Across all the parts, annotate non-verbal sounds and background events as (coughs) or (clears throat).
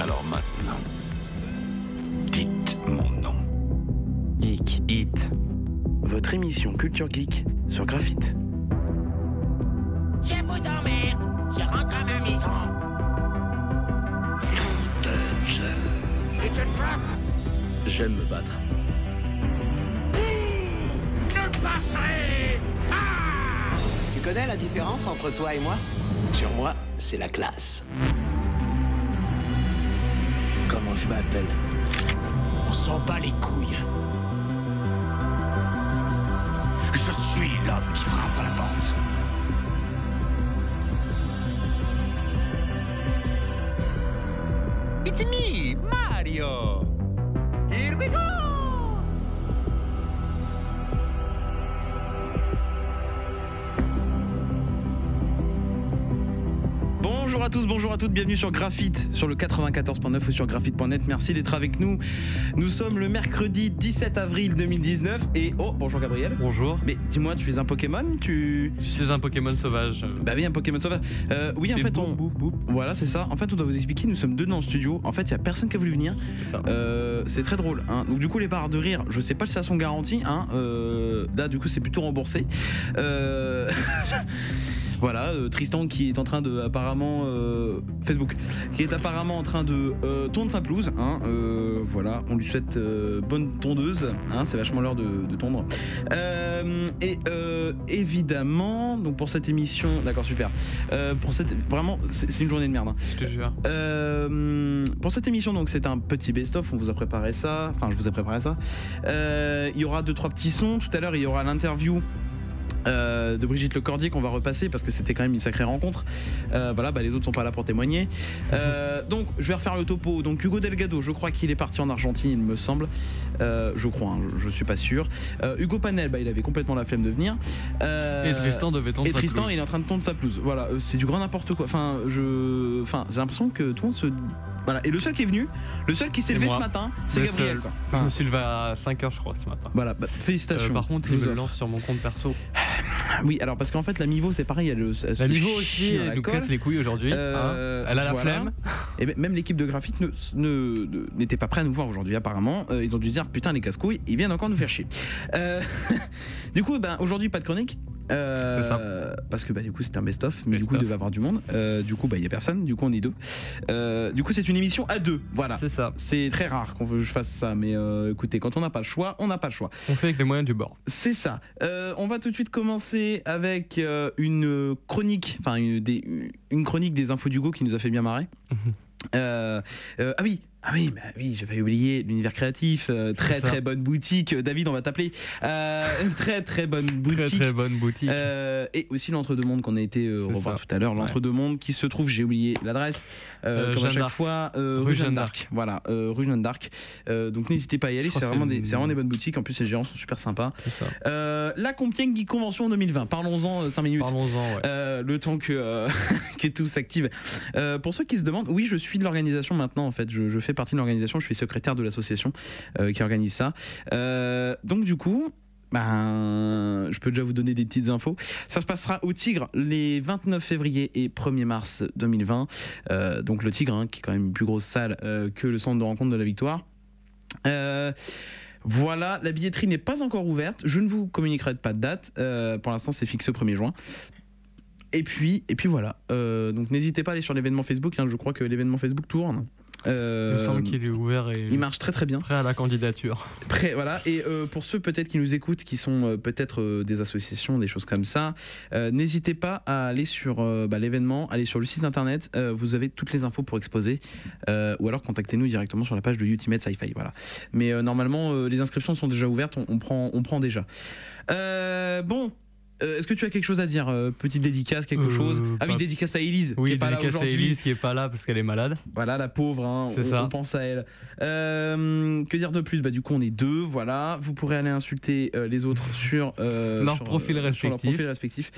Alors maintenant, dites mon nom. Geek Hit. Votre émission Culture Geek sur Graphite. Je vous emmerde. Je rentre à ma maison. It's a trap. J'aime me battre. Ne passerez pas. Tu connais la différence entre toi et moi? Sur moi, c'est la classe. On s'en bat les couilles. Je suis l'homme qui frappe à la porte. It's me, Mario. À tous, bonjour à toutes, bienvenue sur Graphite, sur le 94.9 ou sur graphite.net. Merci d'être avec nous. Nous sommes le mercredi 17 avril 2019 et oh, bonjour Gabriel. Bonjour, Mais dis-moi, tu es un Pokémon Tu. je suis un Pokémon sauvage. Bah oui, un Pokémon sauvage. Euh, oui, en fait, boum, on. boum, boum. Voilà, c'est ça. En fait, on doit vous expliquer, nous sommes deux dans le studio. En fait, il y a personne qui a voulu venir. C'est ça. Euh, c'est très drôle. hein. Donc du coup les barres de rire, je sais pas si ça sont garanties. Hein. Euh, là du coup c'est plutôt remboursé. (laughs) Voilà, euh, Tristan qui est en train de apparemment euh, Facebook, qui est apparemment en train de euh, tondre sa pelouse. Hein. Voilà, on lui souhaite bonne tondeuse. Hein. C'est vachement l'heure de, de tondre. Et évidemment, donc pour cette émission, d'accord super. Pour cette vraiment, c'est une journée de merde. hein. Je te jure. Euh, pour cette émission, donc c'est un petit best-of. On vous a préparé ça. Enfin, je vous ai préparé ça. Euh, il y aura deux trois petits sons. Tout à l'heure, il y aura l'interview. Euh, de Brigitte Lecordier qu'on va repasser parce que c'était quand même une sacrée rencontre. Euh, voilà, bah, les autres sont pas là pour témoigner. Euh, donc je vais refaire le topo. Donc Hugo Delgado, je crois qu'il est parti en Argentine, il me semble. Je crois, hein, je, je suis pas sûr. Hugo Panel, bah, il avait complètement la flemme de venir. Et Tristan devait tendre et sa Tristan, pelouse. il est en train de tondre sa pelouse. Voilà, c'est du grand n'importe quoi. Enfin, je, enfin, j'ai l'impression que tout le monde se, voilà. Et le seul qui est venu, le seul qui s'est levé moi. ce matin, c'est Gabriel. Quoi. je Enfin, me suis levé à 5h, je crois, ce matin. voilà, bah, Euh, félicitations. par contre, il me lance sur mon compte perso. Oui, alors parce qu'en fait, la Mivo, c'est pareil, elle, elle se La chie aussi, elle nous casse les couilles aujourd'hui. Euh, hein. Elle a la flemme. Et même l'équipe de graphite ne- ne- ne- n'était pas prêt à nous voir aujourd'hui apparemment. Euh, ils ont dû se dire putain les casse-couilles, ils viennent encore nous faire chier. Euh, (laughs) du coup, ben, aujourd'hui pas de chronique. Euh, parce que bah, du coup c'est un best-of, mais du coup il devait y avoir du monde. Euh, du coup bah il y a personne, du coup on est deux. Euh, du coup c'est une émission à deux, voilà. C'est ça. C'est très rare qu'on je fasse ça, mais écoutez, quand on n'a pas le choix, on n'a pas le choix. On fait avec les moyens du bord. C'est ça. On va tout de suite commencer avec une chronique, enfin une, des- une chronique des infos d'Hugo qui nous a fait bien marrer. Mhm. Ah oui, ah oui, bah oui, j'avais oublié l'univers créatif, euh, très très bonne boutique. David, on va t'appeler. Euh, (laughs) très très bonne Très boutique. très bonne boutique. Euh, et aussi l'entre-deux-mondes qu'on a été euh, revoir tout à l'heure. L'entre-deux-mondes qui se trouve, j'ai oublié l'adresse, euh, Euh, comme à chaque fois, euh, Rue Jeanne d'Arc. Voilà, euh, rue Jeanne d'Arc. Euh, donc n'hésitez pas à y aller, c'est vraiment, des- vraiment des bonnes boutiques. En plus, les gérants sont super sympas. Ça. Euh, la Compiègne Geek Convention 2020, parlons-en 5 minutes. Parlons-en, ouais. Euh, le temps que, euh, (laughs) que tout s'active. Euh, pour ceux qui se demandent, oui, je suis de l'organisation maintenant. En fait, je, je fais partie de l'organisation. Je suis secrétaire de l'association euh, qui organise ça. Euh, donc du coup. Ben, je peux déjà vous donner des petites infos. Ça se passera au Tigre les 29 février et 1er mars 2020. Euh, donc le Tigre, hein, qui est quand même une plus grosse salle que le centre de rencontre de la Victoire. Voilà, la billetterie n'est pas encore ouverte. Je ne vous communiquerai pas de date. Pour l'instant, c'est fixé au 1er juin. Et puis, et puis voilà. Donc n'hésitez pas à aller sur l'événement Facebook. hein. je crois que l'événement Facebook tourne. Il Euh, me semble qu'il est ouvert et il marche très très bien. prêt à la candidature. Prêt, voilà. Et euh, pour ceux peut-être qui nous écoutent, qui sont euh, peut-être des associations, des choses comme ça, n'hésitez pas à aller sur bah, l'événement, aller sur le site internet. vous avez toutes les infos pour exposer, ou alors contactez-nous directement sur la page de Ultimate Sci-Fi. Voilà. Mais normalement, les inscriptions sont déjà ouvertes. On, on prend, on prend déjà. Bon. Euh, Est-ce que tu as quelque chose à dire euh, Petite dédicace, quelque Euh, chose? Ah oui, dédicace à Elise, qui Oui, est pas là dédicace à aujourd'hui. Elise qui est pas là parce qu'elle est malade. Voilà, la pauvre, hein, on, ça. on pense à elle. Que dire de plus? Bah du coup on est deux, voilà. Vous pourrez aller insulter les autres (laughs) sur Leur sur, profil sur leur respectif. profil respectif.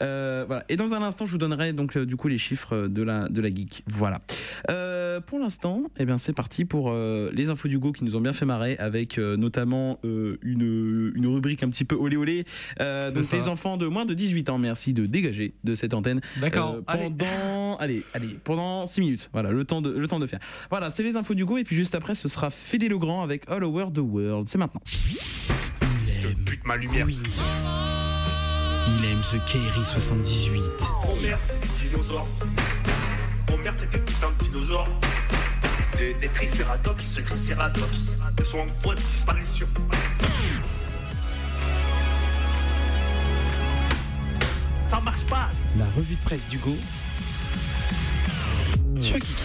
Voilà. Et dans un instant, je vous donnerai donc du coup les chiffres de la de la geek. Voilà. Pour l'instant, eh bien c'est parti pour les infos du Go qui nous ont bien fait marrer avec notamment une une rubrique un petit peu olé olé. Donc ça. les enfants de moins de 18 ans, merci de dégager de cette antenne. D'accord. Euh, allez. pendant pendant, allez, allez, pendant 6 minutes. Voilà, le temps de, le temps de faire. Voilà, c'est les infos du go et puis juste après, ce sera Fédé Legrand avec All Over the World. C'est maintenant. Pute ma lumière. Il aime ce KRI 78. Oh merde, c'est des dinosaures. Oh merde, c'est des putains de dinosaures. Des, des tricératops, tricératops. Ils sont en voie de disparition. Ça marche pas. La revue de presse du go. Sur Kikit.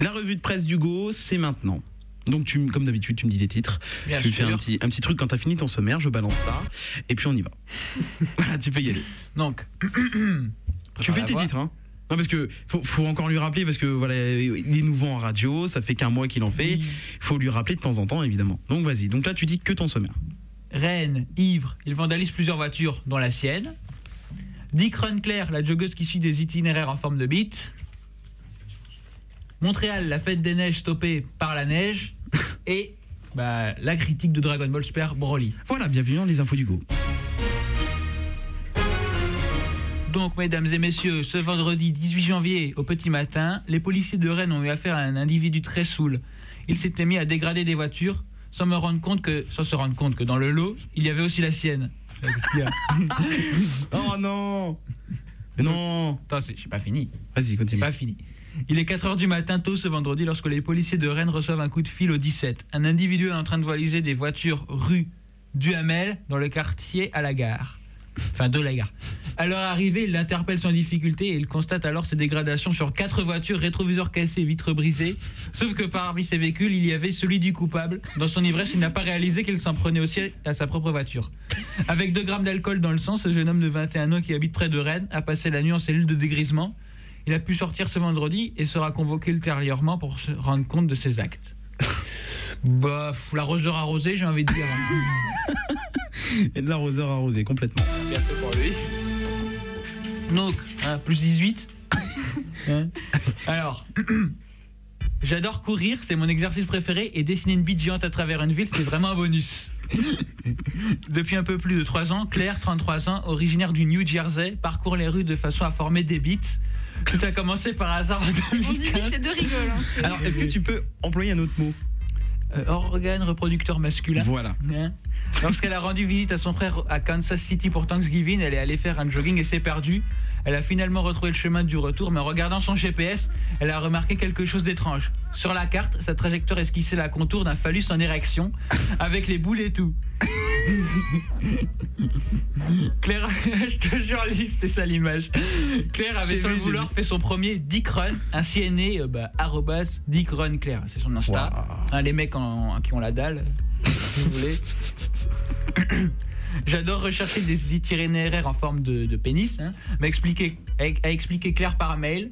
La revue de presse du go, c'est maintenant. Donc, tu, comme d'habitude, tu me dis des titres. Bien tu me fais un petit, un petit truc quand t'as fini ton sommaire, je balance ça. Et puis on y va. (laughs) voilà, tu peux y aller. Donc, (clears throat) Tu fais tes voix. titres, hein non parce que faut, faut encore lui rappeler parce que voilà il est nouveau en radio, ça fait qu'un mois qu'il en fait. Il faut lui rappeler de temps en temps évidemment. Donc vas-y. Donc là tu dis que ton sommaire. Rennes, ivre, il vandalise plusieurs voitures, dont la sienne. Dick Runclair, la joggeuse qui suit des itinéraires en forme de bite. Montréal, la fête des neiges stoppée par la neige. (laughs) Et bah, la critique de Dragon Ball Super Broly. Voilà, bienvenue dans les infos du go. Donc, mesdames et messieurs, ce vendredi 18 janvier, au petit matin, les policiers de Rennes ont eu affaire à un individu très saoul. Il s'était mis à dégrader des voitures sans me rendre compte que, sans se rendre compte que dans le lot, il y avait aussi la sienne. (laughs) Oh non Non Attends, j'ai pas fini. Vas-y, continue. pas fini. Il est 4h du matin tôt ce vendredi lorsque les policiers de Rennes reçoivent un coup de fil au 17. Un individu est en train de valiser des voitures rue Duhamel dans le quartier à la gare. Enfin, de la gare. À leur arrivée, il l'interpelle sans difficulté et il constate alors ces dégradations sur quatre voitures, rétroviseurs cassés, vitres brisées. Sauf que parmi ces véhicules, il y avait celui du coupable. Dans son ivresse, il n'a pas réalisé qu'il s'en prenait aussi à sa propre voiture. Avec 2 grammes d'alcool dans le sang, ce jeune homme de 21 ans qui habite près de Rennes a passé la nuit en cellule de dégrisement. Il a pu sortir ce vendredi et sera convoqué ultérieurement pour se rendre compte de ses actes. Bah, l'arroseur arrosé, j'ai envie de dire. (laughs) Et de l'arroseur arrosé complètement. Bientôt pour lui. Donc, hein, plus 18. (laughs) Hein Alors, (clears throat) j'adore courir, c'est mon exercice préféré, et dessiner une bite géante à travers une ville, c'est vraiment un bonus. (laughs) Depuis un peu plus de 3 ans, Claire, 33 ans, originaire du New Jersey, parcourt les rues de façon à former des bites. Tout a commencé par hasard en On dit vite, 2015. les deux rigolent. hein, c'est- Alors, est-ce que tu peux employer un autre mot? Euh, organe reproducteur masculin. Voilà. Hein Lorsqu'elle a rendu visite à son frère à Kansas City pour Thanksgiving, elle est allée faire un jogging et s'est perdue. Elle a finalement retrouvé le chemin du retour, mais en regardant son GPS, elle a remarqué quelque chose d'étrange. Sur la carte, sa trajectoire esquissait la contour d'un phallus en érection, avec les boules et tout. (laughs) Claire, (laughs) je te jure, c'était ça l'image. Claire avait sans le vouloir fait son premier Dick Run, ainsi est né euh, bah, arrobas Dick Run Claire, c'est son Insta. Hein, les mecs en- qui ont la dalle, si vous voulez. (coughs) J'adore rechercher des itinéraires en forme de, de pénis, hein, m'a expliqué, a, a expliqué Claire par mail.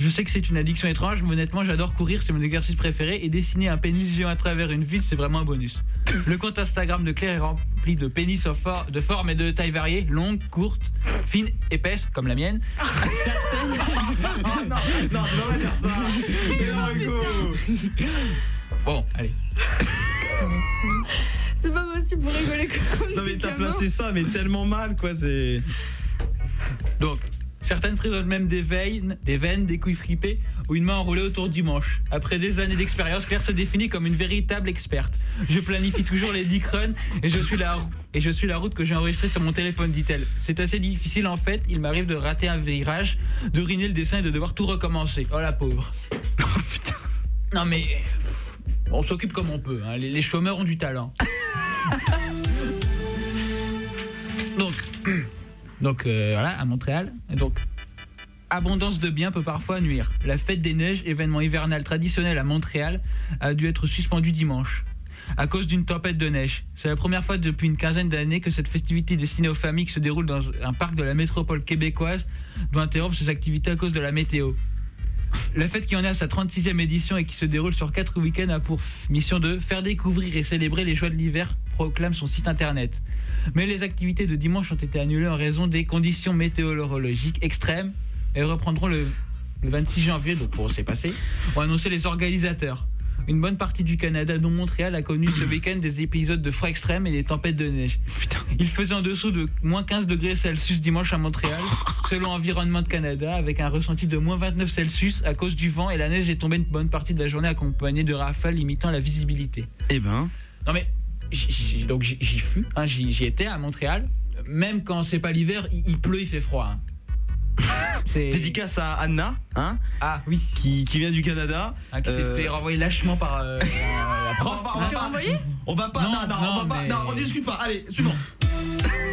Je sais que c'est une addiction étrange, mais honnêtement, j'adore courir, c'est mon exercice préféré. Et dessiner un pénis géant à travers une ville, c'est vraiment un bonus. (laughs) Le compte Instagram de Claire est rempli de pénis for- de formes et de tailles variées, longues, courtes, fines, épaisses, comme la mienne. (laughs) non, non, tu vas pas dire ça. (laughs) Bon, allez. C'est pas possible pour rigoler comme Non mais t'as placé ça mais tellement mal quoi, c'est. Donc, certaines présentent même des veines, des veines, des couilles fripées ou une main enroulée autour du manche. Après des années d'expérience, Claire se définit comme une véritable experte. Je planifie toujours les dick runs et je suis la, et je suis la route que j'ai enregistrée sur mon téléphone, dit-elle. C'est assez difficile en fait, il m'arrive de rater un virage, de ruiner le dessin et de devoir tout recommencer. Oh la pauvre. Non mais... On s'occupe comme on peut, hein. les, les chômeurs ont du talent. (laughs) Donc, (clears throat) donc euh, voilà, à Montréal. Abondance de biens peut parfois nuire. La fête des neiges, événement hivernal traditionnel à Montréal, a dû être suspendue dimanche à cause d'une tempête de neige. C'est la première fois depuis une quinzaine d'années que cette festivité destinée aux familles qui se déroule dans un parc de la métropole québécoise doit interrompre ses activités à cause de la météo. La fête qui en est à sa 36e édition et qui se déroule sur 4 week-ends a pour mission de faire découvrir et célébrer les joies de l'hiver, proclame son site internet. Mais les activités de dimanche ont été annulées en raison des conditions météorologiques extrêmes et reprendront le, le 26 janvier, donc bon, c'est passé, ont annoncé les organisateurs. une bonne partie du Canada, dont Montréal, a connu ce week-end des épisodes de froid extrême et des tempêtes de neige. Il faisait en dessous de moins 15 degrés Celsius dimanche à Montréal, selon Environnement de Canada, avec un ressenti de moins 29 Celsius à cause du vent et la neige est tombée une bonne partie de la journée accompagnée de rafales limitant la visibilité. Eh ben. Non mais j- donc j'y fus, hein, j'y étais à Montréal. Même quand c'est pas l'hiver, il, il pleut, il fait froid. hein. (laughs) Dédicace à Anna, hein, Ah oui, qui, qui vient du Canada. hein, qui s'est Euh, fait renvoyer lâchement par euh, (laughs) la prof. On va- on pas- On va pas, Non, non, non, on va pas, mais- non, on discute pas. Allez, suivant. (laughs)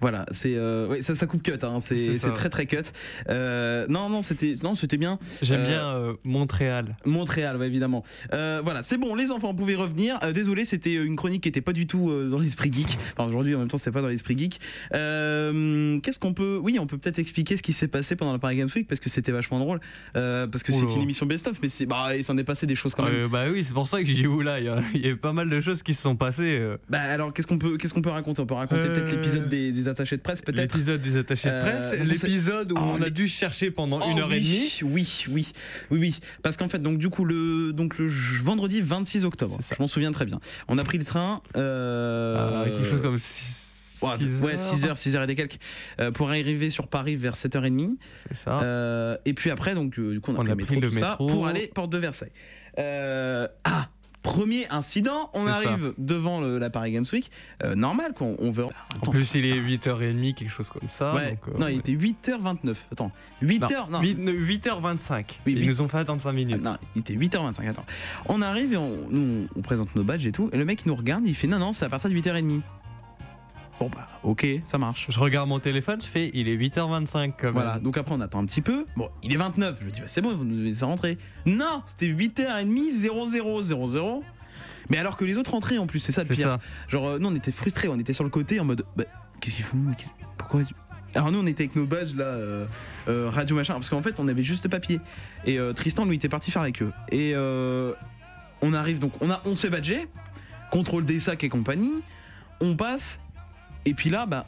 Voilà, c'est euh, ouais, ça, ça coupe cut, hein, c'est très très cut. Euh, non, non, c'était non, c'était bien. J'aime Euh, bien Montréal. Montréal, ouais, évidemment. Voilà, c'est bon, les enfants pouvaient revenir. Euh, désolé, c'était une chronique qui était pas du tout dans l'esprit geek. Enfin, aujourd'hui, en même temps, c'est pas dans l'esprit geek. Qu'est-ce qu'on peut. Oui, on peut peut-être expliquer ce qui s'est passé pendant la Paris Games Week parce que c'était vachement drôle. Parce que c'est une émission best-of, mais c'est bah, il s'en est passé des choses quand même. Bah oui, c'est pour ça que j'ai dit oula, il y, a- eu pas mal de choses qui se sont passées. Bah, alors, qu'est-ce qu'on peut, qu'est-ce qu'on peut raconter? On peut raconter peut-être l'épisode des, des attachés de presse, peut-être L'épisode des attachés de Euh, presse, l'épisode où Oh, on a dû chercher pendant Oh une heure oui, et demie. Oui, oui, oui, oui. Parce qu'en fait, donc du coup, le, donc le vendredi 26 octobre, je m'en souviens très bien. On a pris le train. Euh, Euh, quelque chose comme 6 Ouais, 6h, 6h et des quelques, euh, pour arriver sur Paris vers 7h30. C'est ça. Euh, et puis après, donc, euh, du coup, on a On pris le métro, tout ça, métro. pour aller porte de Versailles. Ah Premier incident, on ça. arrive devant le- la Paris Games Week. Euh, normal, qu'on on veut. en plus, il est 8h30, quelque chose comme ça. ouais, donc, euh, non, il était 8h29. Attends, 8h. Non, 8h25. Oui, Ils huit- nous ont fait attendre 5 Ah, minutes. non, il était 8h25. Attends. On arrive et on, nous, on présente nos badges et tout. Et le mec, il nous regarde, il fait non, non, c'est à partir de 8h30. Bon, bah, ok, ça marche. Je regarde mon téléphone, je fais il est 8h25 quand même. Voilà, donc après on attend un petit peu. Bon, il est 29. Je me dis, bah, c'est bon, vous nous laissez rentrer. Non, c'était 8h30, 00, 00. Mais alors que les autres rentraient en plus, c'est ça le pire. ça. Genre, euh, nous on était frustrés, on était sur le côté en mode, bah, qu'est-ce qu'ils font Pourquoi alors nous on était avec nos badges là, euh, euh, radio machin, parce qu'en fait on avait juste papier. Et euh, Tristan lui était parti faire la queue. Et on arrive donc, on, a, on se fait badger, contrôle des sacs et compagnie, on passe, et puis là bah...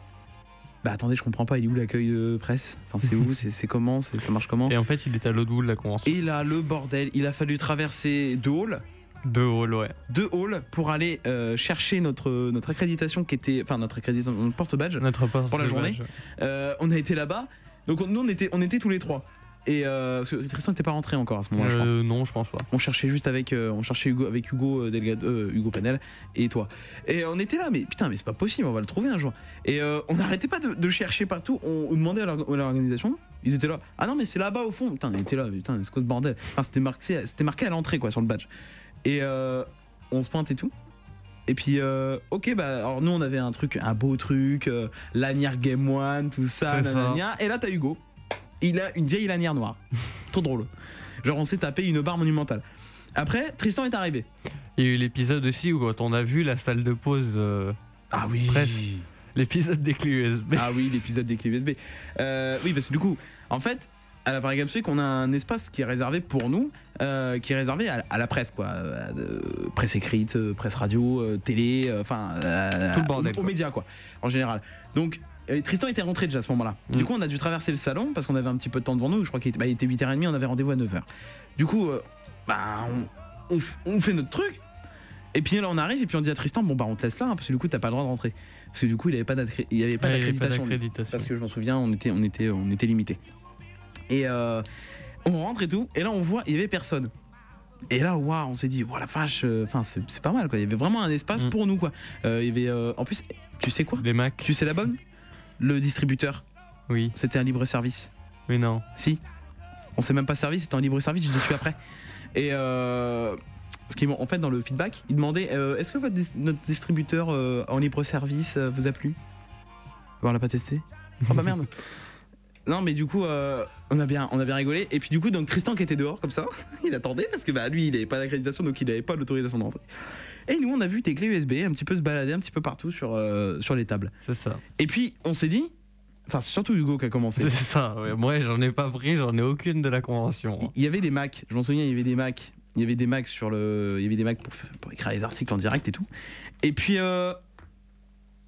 Bah attendez, je comprends pas, il est où l'accueil de presse? Enfin c'est où? C'est comment? Ça marche comment? Et en fait, il est à l'autre bout de la convention. Et là le bordel, il a fallu traverser deux halls De hall, ouais. deux halls pour aller euh, chercher notre, notre accréditation qui était. Enfin, notre accréditation, notre porte-badge. Notre porte Pour la journée. Euh, on a été là-bas. Donc, on- nous, on était, on était tous les trois. Et euh, parce que Tristan n'était pas rentré encore à ce moment-là. Euh, non, je pense pas. On cherchait juste avec, euh, on cherchait Hugo, avec Hugo euh, Delgado, Hugo Panel et toi. Et on était là, mais putain, mais c'est pas possible, on va le trouver un jour. Et on n'arrêtait pas de, de chercher partout. On, on demandait à l'org- à l'organisation. Ils étaient là. Ah non, mais c'est là-bas au fond. Putain, on était là. Putain, c'est quoi ce bordel? Enfin, c'était marqué, c'était marqué à l'entrée, quoi, sur le badge. Et on se pointe et tout. Et puis, euh, ok, bah, alors nous on avait un truc, un beau truc, euh, lanière Game One, tout ça, C'est ça. nanana. Et là, t'as Hugo. Il a une vieille lanière noire. (laughs) Trop drôle. Genre, on s'est tapé une barre monumentale. Après, Tristan est arrivé. Il y a eu l'épisode aussi où quand on a vu la salle de pause, euh, Ah oui. Presque. (laughs) l'épisode des clés USB. Ah oui, l'épisode des clés USB. Euh, oui, parce que du coup, en fait, à la Paris Games Week, on a un espace qui est réservé pour nous, euh, qui est réservé à, à la presse, quoi. Euh, presse écrite, presse radio, télé, enfin. Tout le bordel, Aux, aux quoi. médias, quoi, en général. Donc. Euh, Tristan était rentré déjà à ce moment-là. Du Mm. coup, on a dû traverser le salon parce qu'on avait un petit peu de temps devant nous. Je crois qu'il était, bah, était 8h30, on avait rendez-vous à 9h. Du coup, euh, bah, on, on f- on fait notre truc. Et puis là, on arrive et puis on dit à Tristan Bon, bah, on te laisse là, hein, parce que du coup, t'as pas le droit de rentrer. Parce que du coup, il il avait pas d'accréditation. Parce que je m'en souviens, on était, on était, on était limité. Et euh, on rentre et tout, et là on voit, il y avait personne. Et là, waouh, on s'est dit, waouh la vache, enfin c'est c'est pas mal quoi. Il y avait vraiment un espace Mm. pour nous quoi. Euh, il y avait, euh, en plus, tu sais quoi? Les Mac, Tu sais la bonne? Le distributeur, oui. c'était un libre service. Mais non. Si. On s'est même pas servi, c'était un libre service, je l'ai su après. Et euh, ce qui, en fait, dans le feedback, il demandait euh, est-ce que votre dis- notre distributeur euh, en libre service euh, vous a plu? On l'a pas testé Oh bah merde (laughs) Non, mais du coup, euh, on, a bien, on a bien rigolé. Et puis, du coup, donc Tristan qui était dehors, comme ça, (laughs) il attendait parce que bah, lui, il avait pas d'accréditation, donc il avait pas l'autorisation de rentrer. Et nous, on a vu tes clés USB un petit peu se balader un petit peu partout sur, euh, sur les tables. C'est ça. Et puis, on s'est dit, enfin, c'est surtout Hugo qui a commencé. C'est ça. ouais. Moi, j'en ai pas pris, j'en ai aucune de la convention. Il y avait des Macs, je m'en souviens, il y avait des Macs. Il y avait des Macs sur le. Il y avait des Macs pour, pour écrire les articles en direct et tout. Et puis, euh,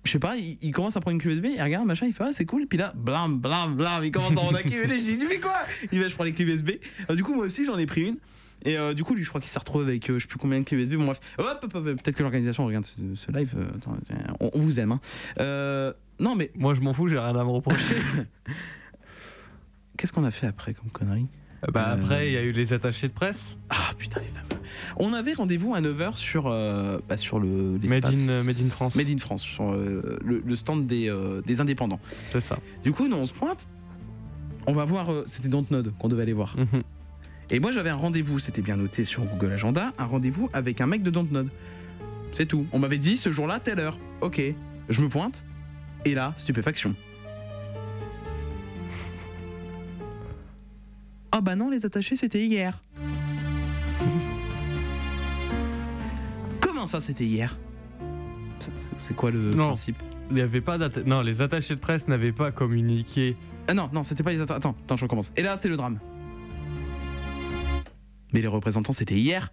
je sais pas, il, il commence à prendre une clé USB, il regarde, machin, il fait, ah, c'est cool. Puis là, blam, blam, blam, il commence à en acquérir. Je dis, tu fais quoi? Il va, je prends les clés USB. Alors, du coup, moi aussi, j'en ai pris une. Et euh, du coup, lui, je crois qu'il s'est retrouvé avec euh, je sais plus combien de clés USB. Bon, bref, hop, hop, hop, peut-être que l'organisation regarde ce, ce live. euh, attends, on, on vous aime. hein. Euh, non, mais Moi, je m'en fous, j'ai rien à me reprocher. (laughs) qu'est-ce qu'on a fait après comme connerie bah, Euh. après, il y a eu les attachés de presse. Ah putain, les fameux. On avait rendez-vous à 9h sur, euh, bah, sur le. Made in, euh, Made in France. Made in France, sur euh, le, le stand des, euh, des indépendants. C'est ça. Du coup, nous, on se pointe. On va voir. euh, C'était Dontnod qu'on devait aller voir. Mhm. Et moi, j'avais un rendez-vous, c'était bien noté sur Google Agenda, un rendez-vous avec un mec de Dontnod. C'est tout. On m'avait dit ce jour-là, telle heure. Ok. Je me pointe. Et là, stupéfaction. Ah bah non, les attachés, c'était hier. Comment ça, c'était hier? C'est- quoi le Non. principe? Il y avait pas Non, les attachés de presse n'avaient pas communiqué. Ah non, non, c'était pas les atta- Attends, attends, je recommence. Et là, c'est le drame. Mais les représentants, c'était hier.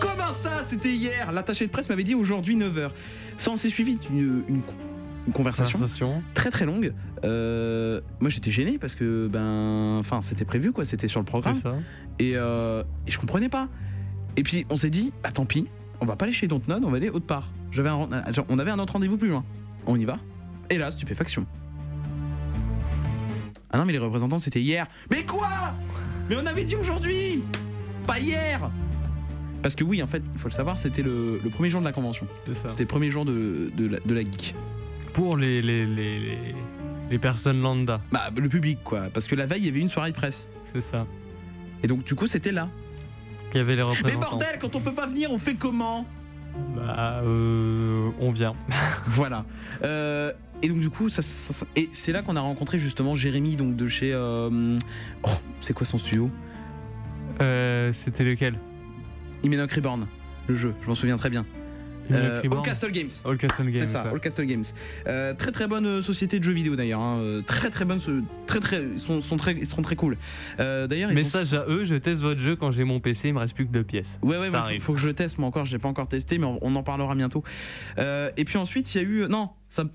Comment ça, c'était hier? L'attaché de presse m'avait dit aujourd'hui 9h. Ça, on s'est suivi une, une- une conversation Conversation. très très longue. Euh, moi, j'étais gêné parce que, ben, enfin, c'était prévu, quoi. C'était sur le programme. Et, euh, et je comprenais pas. Et puis, on s'est dit, bah tant pis, on va pas aller chez Dontnod, on va aller autre part. J'avais un on avait un autre rendez-vous plus loin. On y va. Et là, stupéfaction. Ah non, mais les représentants, c'était hier. Mais quoi? Mais on avait dit aujourd'hui Pas hier Parce que oui, en fait, il faut le savoir, c'était le, le premier jour de la convention. C'est ça. C'était le premier jour de, de, la, de la geek. Pour les, les, les, les, les personnes lambda. Bah, le public, quoi. Parce que la veille, il y avait une soirée de presse. C'est ça. Et donc, du coup, c'était là. Il y avait les Mais représentants. bordel, quand on peut pas venir, on fait comment? Bah, euh, on vient. (laughs) Voilà. Euh, et donc du coup, ça, ça- ça- et c'est là qu'on a rencontré justement Jérémy, donc de chez. euh, oh, c'est quoi son studio? Euh, C'était lequel? Imenoc Reborn, le jeu. Je m'en souviens très bien. Euh, All Castle Games. All Castle Games. C'est ça, All Castle Games. Euh, très très bonne société de jeux vidéo d'ailleurs. hein. Très très bonne, très très, ils sont, sont très, ils seront très cool. Euh, d'ailleurs, Message à eux, je teste votre jeu quand j'ai mon PC, il me reste plus que deux pièces. Ouais, ouais, Ça ouais, faut, que je teste, moi encore, je l'ai pas encore testé, mais on, on en parlera bientôt. Et puis ensuite, il y a eu. Non,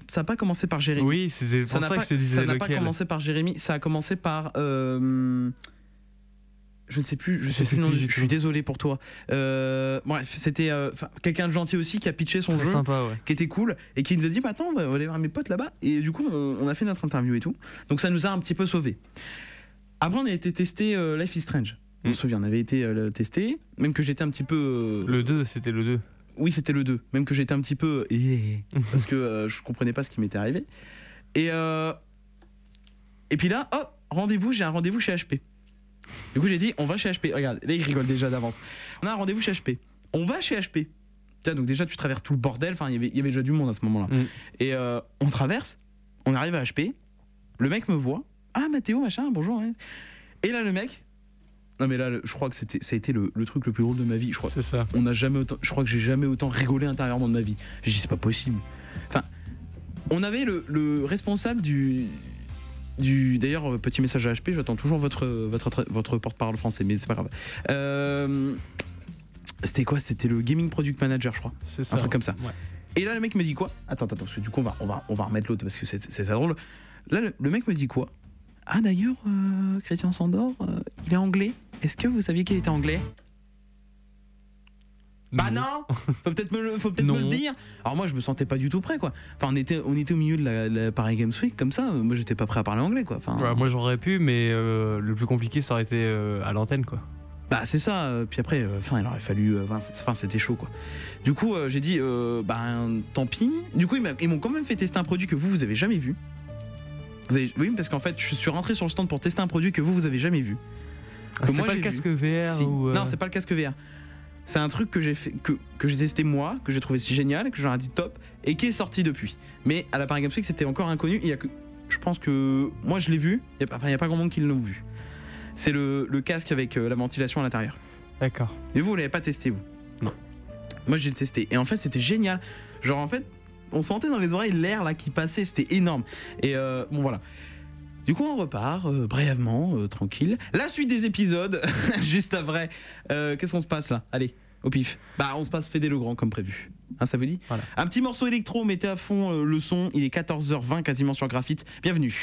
ça n'a pas commencé par Jérémy. Oui, c'est ça ça pas, que je te disais ça n'a pas commencé par Jérémy, ça a commencé par. euh, je ne sais plus, je, sais sais plus plus du- Je suis désolé pour toi. Euh, bref, c'était euh, quelqu'un de gentil aussi qui a pitché son Très jeu, sympa, ouais. qui était cool, et qui nous a dit bah, Attends, on va aller voir mes potes là-bas. Et du coup, on, on a fait notre interview et tout. Donc ça nous a un petit peu sauvés. Après, on a été testé euh, Life is Strange. On Mm. se souvient, on avait été testé, même que j'étais un petit peu. Le 2, c'était le 2. Oui, c'était le 2. Même que j'étais un petit peu. eh, parce que euh, je comprenais pas ce qui m'était arrivé. Et, euh, et puis là, hop, rendez-vous, j'ai un rendez-vous chez HP. Du coup, j'ai dit, on va chez HP. Regarde, là, il rigole déjà d'avance. On a un rendez-vous chez HP. On va chez HP. Tiens, donc déjà, tu traverses tout le bordel. Enfin, il y avait- il y avait déjà du monde à ce moment-là. Mm. Et euh, on traverse, on arrive à HP. Le mec me voit. Ah, Mathéo, machin, bonjour. ouais. Et là, le mec. Non, mais là, je crois que c'était, ça a été le, le truc le plus drôle de ma vie. Je crois, C'est ça. on n'a jamais autant. Je crois que j'ai jamais autant rigolé intérieurement de ma vie. J'ai dit c'est pas possible. Enfin, on avait le, le responsable du. Du, D'ailleurs, euh, petit message à HP, j'attends toujours votre, votre, votre porte-parole français, mais c'est pas grave. Euh, C'était quoi? C'était le Gaming Product Manager, je crois. C'est ça. truc comme ça. Ouais. Et là, le mec me dit quoi? Attends, attends, parce que du coup, on va, on va, on va remettre l'autre parce que c'est c'est ça drôle. Là, le, le mec me dit quoi? Ah, d'ailleurs, euh, Christian Sandor, euh, il est anglais. Est-ce que vous saviez qu'il était anglais? Bah non Faut peut-être me, le- me dire Alors moi je me sentais pas du tout prêt quoi. Enfin on était, on était au milieu de la, la Paris Games Week comme ça, moi j'étais pas prêt à parler anglais quoi. Enfin, Ouais, moi j'aurais pu, mais euh, le plus compliqué ça aurait été à l'antenne quoi. Bah c'est ça, puis après, euh, enfin il aurait fallu, enfin c'était chaud quoi. Du coup euh, j'ai dit, bah tant pis. Du coup ils m'ont quand même fait tester un produit que vous vous avez jamais vu. Vous avez- oui parce qu'en fait je suis rentré sur le stand pour tester un produit que vous vous avez jamais vu. Ah, c'est pas le casque VR Si. ou. euh, Non c'est pas le casque VR. C'est un truc que j'ai fait, que, que j'ai testé moi, que j'ai trouvé si génial, que j'aurais dit top, et qui est sorti depuis. Mais à la Paris Games Week c'était encore inconnu. Il y a que, je pense que moi je l'ai vu. Il y a, pas- enfin, il y a pas grand monde qui l'ont vu. C'est le, le casque avec euh, la ventilation à l'intérieur. D'accord. Mais vous, vous l'avez pas testé, vous? Non. Moi, j'ai testé. Et en fait, c'était génial. Genre, en fait, on sentait dans les oreilles l'air là qui passait. C'était énorme. Et euh, bon, voilà. Du coup, on repart euh, brièvement, euh, tranquille. La suite des épisodes, (laughs) juste après. Euh, Qu'est-ce qu'on se passe là? Allez, au pif. Bah, on se passe Fédé le Grand comme prévu. Hein, ça vous dit? Voilà. Un petit morceau électro, mettez à fond euh, le son. Il est 14h20 quasiment sur Graphite. Bienvenue.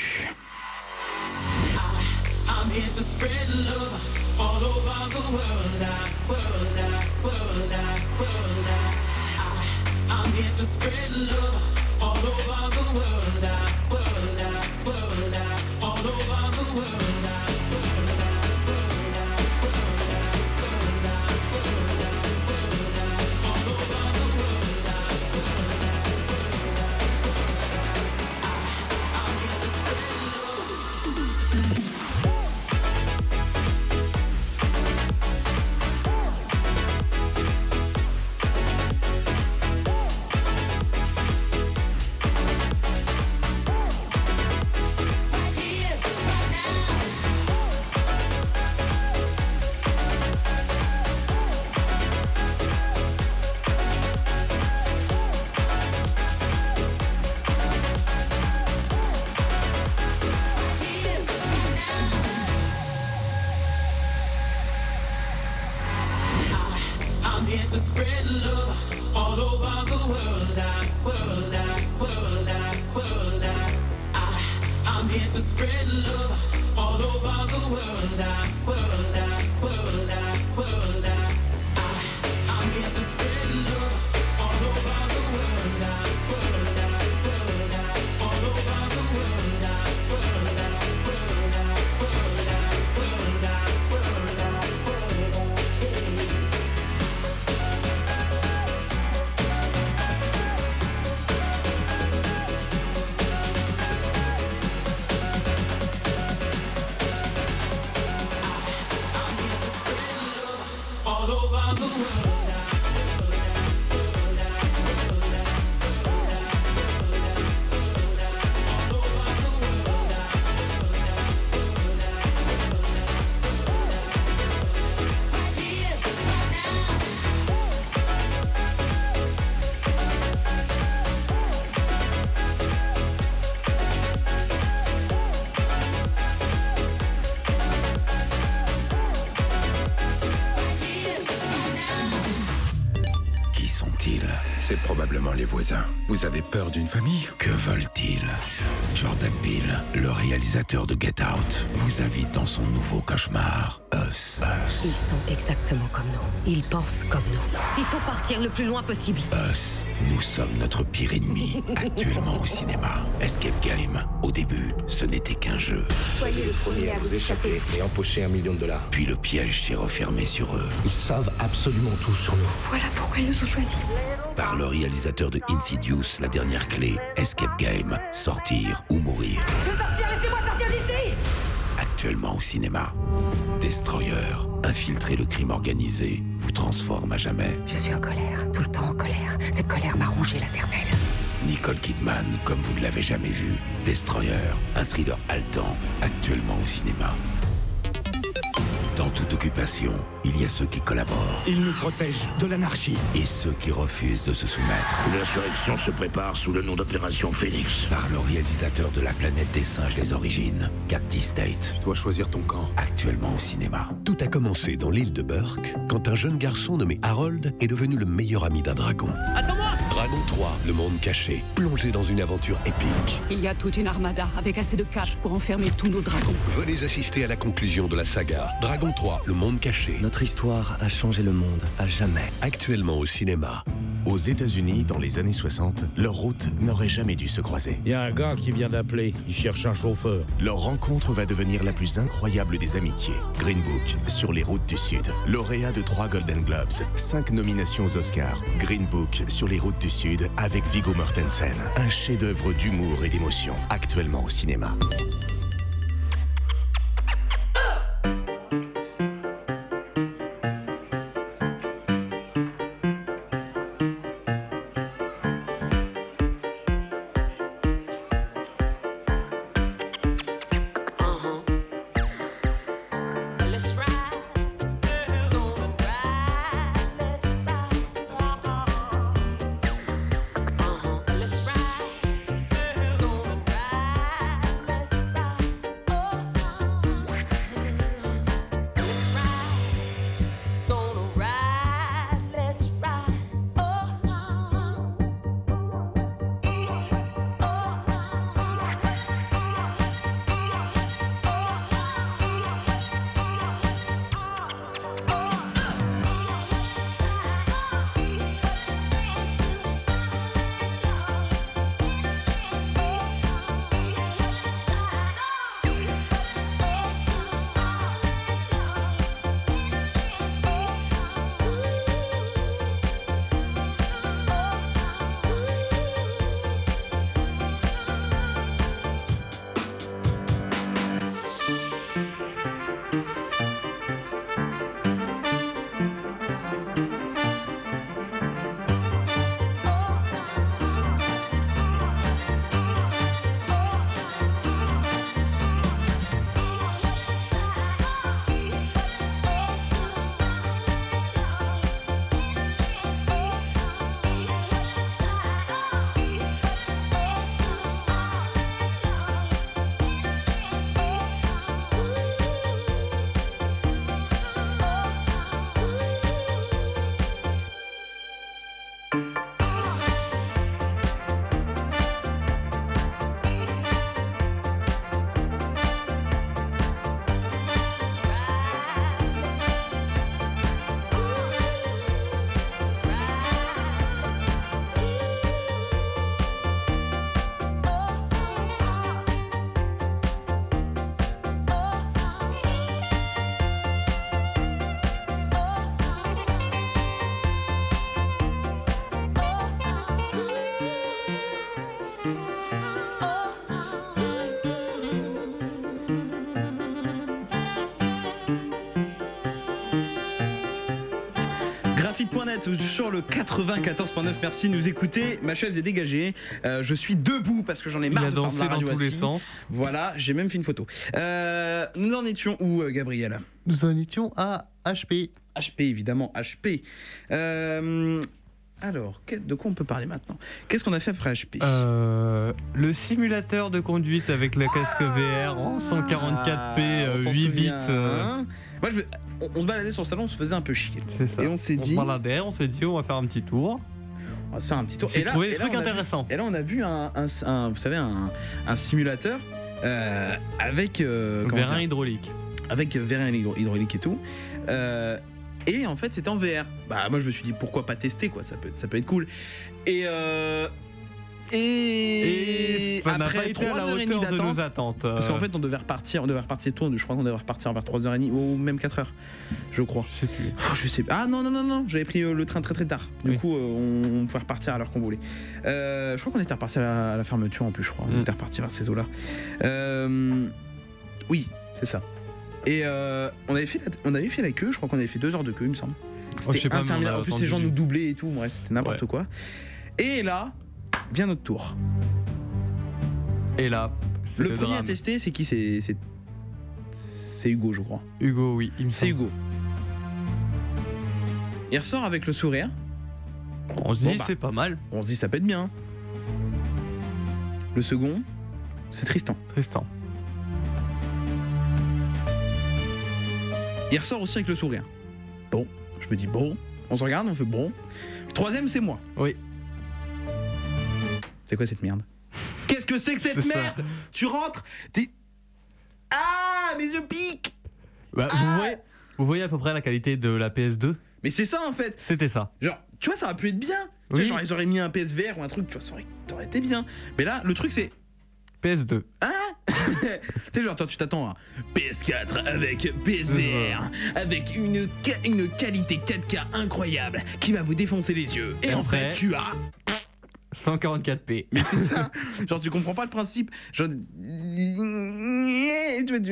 I'm here to spread love It's a spread love all over the world. Réalisateur de Get Out, vous invite dans son nouveau cauchemar, Us. Ils sont exactement comme nous. Ils pensent comme nous. Il faut partir le plus loin possible. Us, nous sommes notre pire ennemi, actuellement au cinéma. Escape Game, au début, ce n'était qu'un jeu. Soyez le premier à vous échapper. et empocher un million de dollars. Puis le piège s'est refermé sur eux Ils savent absolument tout sur nous. Voilà pourquoi ils nous ont choisis. par le réalisateur de Insidious, la dernière clé, Escape Game, sortir ou mourir. Je veux sortir, laissez-moi sortir d'ici Actuellement au cinéma. Destroyer, infiltrer le crime organisé, vous transforme à jamais. Je suis en colère, tout le temps en colère. Cette colère m'a rongé la cervelle. Nicole Kidman, comme vous ne l'avez jamais vu. Destroyer, un thriller haletant, actuellement au cinéma. Dans toute occupation, il y a ceux qui collaborent Ils nous protègent de l'anarchie. et ceux qui refusent de se soumettre. L'insurrection se prépare sous le nom d'opération Phoenix. Par le réalisateur de La planète des singes, les origines, Captive State, Tu dois choisir ton camp. actuellement au cinéma. Tout a commencé dans l'île de Burke quand un jeune garçon nommé Harold est devenu le meilleur ami d'un dragon. Attends-moi Dragon 3, le monde caché, plongé dans une aventure épique. Il y a toute une armada avec assez de cash pour enfermer tous nos dragons. Venez assister à la conclusion de la saga Dragon 3, le monde caché, Notre histoire a changé le monde, à jamais. actuellement au cinéma. Aux États-Unis, dans les années 60, leurs routes n'auraient jamais dû se croiser. Il y a un gars qui vient d'appeler. Il cherche un chauffeur. Leur rencontre va devenir la plus incroyable des amitiés. Green Book, sur les routes du Sud. Lauréat de trois Golden Globes, cinq nominations aux Oscars. Green Book, sur les routes du Sud, avec Viggo Mortensen. Un chef-d'œuvre d'humour et d'émotion, actuellement au cinéma. Êtes sur le 94.9. Merci de nous écouter. Ma chaise est dégagée. Euh, je suis debout parce que j'en ai Il marre a de faire de dansé dans tous les sens. Voilà, j'ai même fait une photo. Euh, nous en étions où, euh, Gabriel? Nous en étions à HP. HP, évidemment, HP. Euh, alors, que- de quoi on peut parler maintenant? Qu'est-ce qu'on a fait après HP Euh, le simulateur de conduite avec le casque VR en 144p, euh, Ah, on s'en 8 bits. souvient, euh, hein Moi, je, on, on se baladait sur le salon, on se faisait un peu chier. C'est ça. Et on s'est dit- se baladait, on s'est dit, on va faire un petit tour. On va se faire un petit tour. Et là- trouvé et des là, trucs on a vu- intéressants. et là, on a vu un, un- un- vous savez, un, un simulateur euh, avec euh, comment Vérin dire hydraulique. avec vérin hydro- hydraulique et tout. Euh, et en fait, c'était en VR. Bah, moi, je me suis dit pourquoi pas tester quoi. Ça peut, ça peut être cool. Et euh, et, Et ça après pas été à la 3h30 hauteur de d'attente, nos attentes. Parce qu'en fait, on devait repartir, on devait repartir tôt. Je crois qu'on devait repartir vers 3h30 ou même 4h, je crois. Je sais plus. Oh, je sais pas. Ah non, non, non, non, j'avais pris euh, le train très très tard. Du Oui. coup, euh, on, on pouvait repartir à l'heure qu'on voulait. Euh, je crois qu'on était reparti à la, à la fermeture en plus, je crois. On Mm. était reparti vers ces eaux-là. Euh, oui, c'est ça. Et euh, on, avait fait la, on avait fait la queue, je crois qu'on avait fait deux heures de queue, il me semble. Oh, C'était a interminable. En plus, ces gens nous doublaient et tout. Bref, c'était n'importe Ouais. quoi. Et là, vient notre tour. Et là, c'est Le, le, premier à tester, c'est qui C'est c'est- c'est Hugo, je crois. Hugo, oui, il me C'est. Hugo. Il ressort avec le sourire. On se Bon, dit, bah. c'est pas mal. On se dit ça peut être bien. Le second, c'est Tristan. Tristan. Il ressort aussi avec le sourire. Bon, je me dis bon, on se regarde, on fait bon. Le troisième, c'est moi. Oui. C'est quoi cette merde? Qu'est-ce que c'est que cette ça. merde? Tu rentres, t'es. Ah, mes yeux piquent Bah, Ah vous, voyez, vous voyez à peu près la qualité de la PS2 Mais c'est ça en fait C'était ça. Genre, tu vois, ça aurait pu être bien. Tu vois, Oui. genre, ils auraient mis un PSVR ou un truc, tu vois, ça aurait, ça aurait été bien. Mais là, le truc, c'est. PS2. Hein? (laughs) Tu sais, genre, toi, tu t'attends à PS4 avec PSVR, avec une, ca- une qualité 4K incroyable qui va vous défoncer les yeux. Et, Et en après- fait, tu as. 144p. (laughs) Mais c'est ça Genre, tu comprends pas le principe. Genre.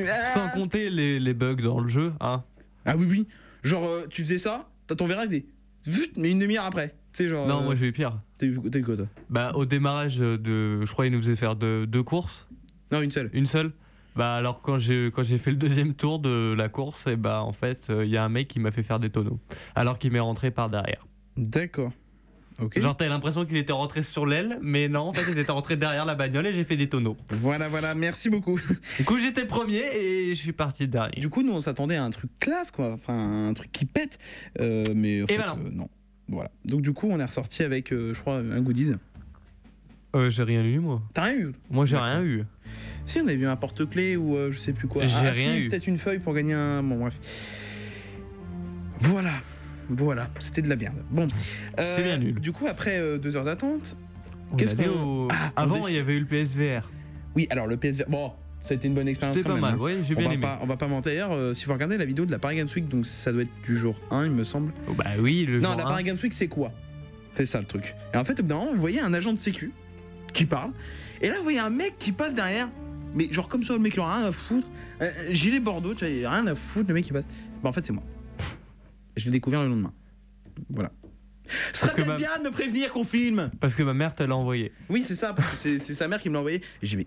Ah. Sans compter les, les bugs dans le jeu, hein. Ah oui, oui. Genre, euh, tu faisais ça, t'as ton il. Vut, mais une demi-heure après. Tu sais, genre. Non, euh, moi j'ai eu pire. T'as eu, eu quoi, toi? Bah, au démarrage de. Je crois qu'il nous faisait faire deux, deux courses. Non, une seule. Une seule Bah, alors quand j'ai quand j'ai fait le deuxième tour de la course, et bah, en fait, il y a un mec qui m'a fait faire des tonneaux. Alors qu'il m'est rentré par derrière. D'accord. Ok. Genre, t'as l'impression qu'il était rentré sur l'aile, mais non, en fait, il était rentré derrière la bagnole et j'ai fait des tonneaux. Voilà, voilà, merci beaucoup. Du coup, j'étais premier et je suis parti dernier. Du coup, nous, on s'attendait à un truc classe, quoi. Enfin, un truc qui pète. Euh, mais en fait, ben non. euh, non. Voilà. Donc, du coup, on est ressorti avec, euh, je crois, un goodies. Euh, j'ai rien eu, moi. T'as rien eu Moi, j'ai rien eu. Si, on avait vu un porte-clés ou je sais plus quoi. J'ai Ah, rien si, eu. peut-être une feuille pour gagner un. Bon, bref. Voilà. Voilà, c'était de la merde. Bon. Euh, C'était bien nul. Du coup, après euh, deux heures d'attente. Qu'est-ce qu'on- au- Ah, Avant, il y avait eu le PSVR. Oui, alors le PSV. Bon, ça a été une bonne expérience C'était quand pas même. mal, hein. ouais, j'ai on, bien va aimé. pas, on va pas mentir. euh, si vous regardez la vidéo de la Paris Games Week, donc ça doit être du jour 1, il me semble. Oh, bah oui, le Non, jour la. Paris Games Week, c'est quoi? C'est ça le truc. Et en fait, au bout d'un moment, vous voyez un agent de sécu qui parle. Et là, vous voyez un mec qui passe derrière. Mais genre comme ça, le mec, il a rien à foutre. Euh, euh, gilet Bordeaux, tu vois, il a rien à foutre, le mec qui passe. Bah, en fait, c'est moi. Je l'ai découvert le lendemain. Voilà. Ce serait peut-être ma- bien de me prévenir qu'on filme. Parce que ma mère te l'a envoyé. Oui, c'est ça, parce que c'est c'est sa mère qui me l'a envoyé. Et j'ai dit, mais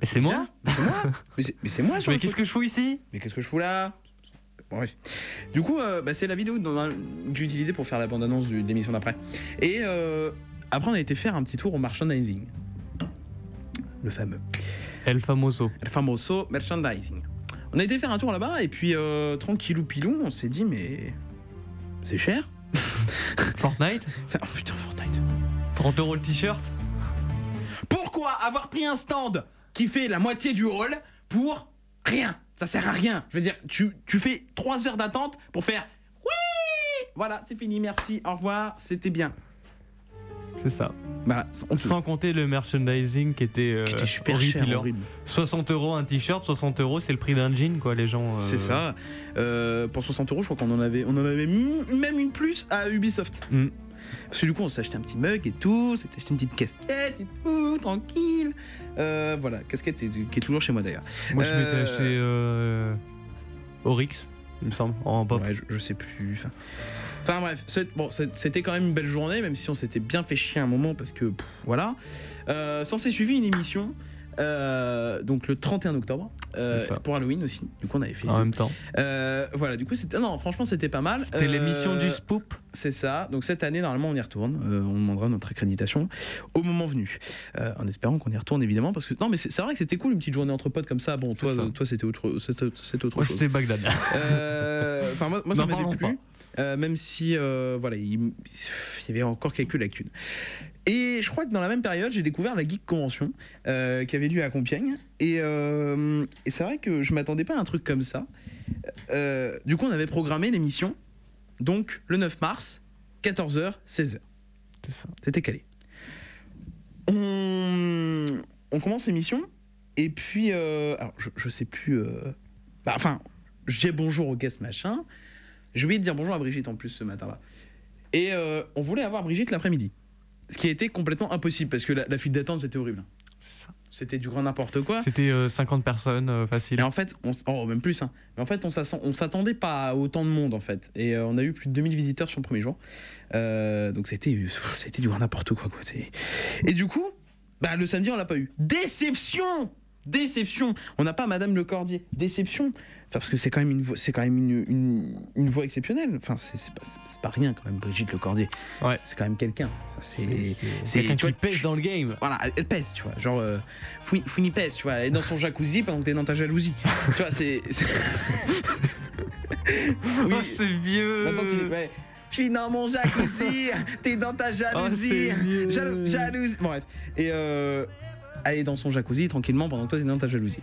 Mais c'est moi mais c'est moi Mais c'est- Mais c'est moi sur Mais qu'est-ce que je fous ici? Mais qu'est-ce que je fous là? Bon, Bref. Du coup, euh, bah, c'est la vidéo que j'ai utilisée pour faire la bande-annonce de l'émission d'après. Et euh, après, on a été faire un petit tour au merchandising. Le fameux. El Famoso. El famoso merchandising. On a été faire un tour là-bas et puis euh, tranquillou pilou, on s'est dit mais c'est cher. Fortnite (laughs) Enfin, oh putain Fortnite. 30 euros le t-shirt Pourquoi avoir pris un stand qui fait la moitié du hall pour rien? Ça sert à rien. Je veux dire, tu, tu fais 3 heures d'attente pour faire oui. Voilà, c'est fini, merci, au revoir, c'était bien. C'est ça. Bah, on Sans compter le merchandising qui était, euh, Qui était super cher, horrible. 60 euros un t-shirt, 60 euros c'est le prix d'un jean quoi les gens. euh, C'est ça. Euh, pour 60 euros, je crois qu'on en avait, on en avait même une plus à Ubisoft. Mm. Parce que du coup, on s'est acheté un petit mug et tout, on s'est acheté une petite casquette et tout, tranquille. Euh, voilà, casquette est- qui est toujours chez moi d'ailleurs. Moi je m'étais Euh, acheté euh, Oryx, il me semble, en pop. Ouais, je, je sais plus. Enfin, bref, c'est- bon, c'est- c'était quand même une belle journée, même si on s'était bien fait chier un moment parce que pff, voilà. Euh, S'en s'est suivi une émission. euh, donc le 31 octobre euh, C'est pour Halloween aussi du coup on avait fait En même temps. Euh, voilà du coup c'était non franchement c'était pas mal C'était l'émission du Spoop. c'est ça donc cette année normalement on y retourne on demandera notre accréditation au moment venu en espérant qu'on y retourne évidemment parce que non mais c'est c'est vrai que c'était cool une petite journée entre potes comme ça bon toi C'est ça. toi c'était autre c'était autre Moi, chose c'était Bagdad. Enfin, moi, moi ça m'avait plu. Euh, même si, euh, voilà, il, il y avait encore quelques lacunes. Et je crois que dans la même période, j'ai découvert la Geek Convention euh, qui avait lieu à Compiègne. Et, euh, et c'est vrai que je m'attendais pas à un truc comme ça. Du coup, on avait programmé l'émission, donc le 9 mars, 14h, 16h. C'est ça. C'était calé. On, on commence l'émission, et puis, alors je, je sais plus. bah, enfin, dis bonjour au guest machin. J'ai oublié de dire bonjour à Brigitte en plus ce matin-là. Et euh, on voulait avoir Brigitte l'après-midi. Ce qui était complètement impossible parce que la, la file d'attente c'était horrible. C'était du grand n'importe quoi. C'était euh, 50 personnes, euh, facile. Et en fait, on, oh, même plus. hein. Mais en fait, on s'attendait pas à autant de monde en fait. Et euh, on a eu plus de 2000 visiteurs sur le premier jour. Euh, donc c'était, c'était du grand n'importe quoi. quoi. Et du coup, bah, le samedi on l'a pas eu. Déception, déception. On n'a pas Madame Le Cordier. Déception. Enfin, parce que c'est quand même une voix, c'est quand même une, une, une voix exceptionnelle. Enfin, c'est, pas, c'est pas rien quand même, Brigitte Le Cordier. Ouais. C'est quand même quelqu'un. C'est, quelqu'un qui vois, pèse dans le game. voilà, elle- pèse, tu vois. Genre, euh, pèse, tu vois. Elle est dans son jacuzzi pendant que t'es dans ta jalousie. tu vois, c'est. c'est- (laughs) Oh, c'est vieux. Maintenant, tu ouais. Je suis dans mon jacuzzi, (laughs) t'es dans ta jalousie. Oh, jalousie. Bon, bref. Et euh, est dans son jacuzzi tranquillement pendant que toi t'es dans ta jalousie.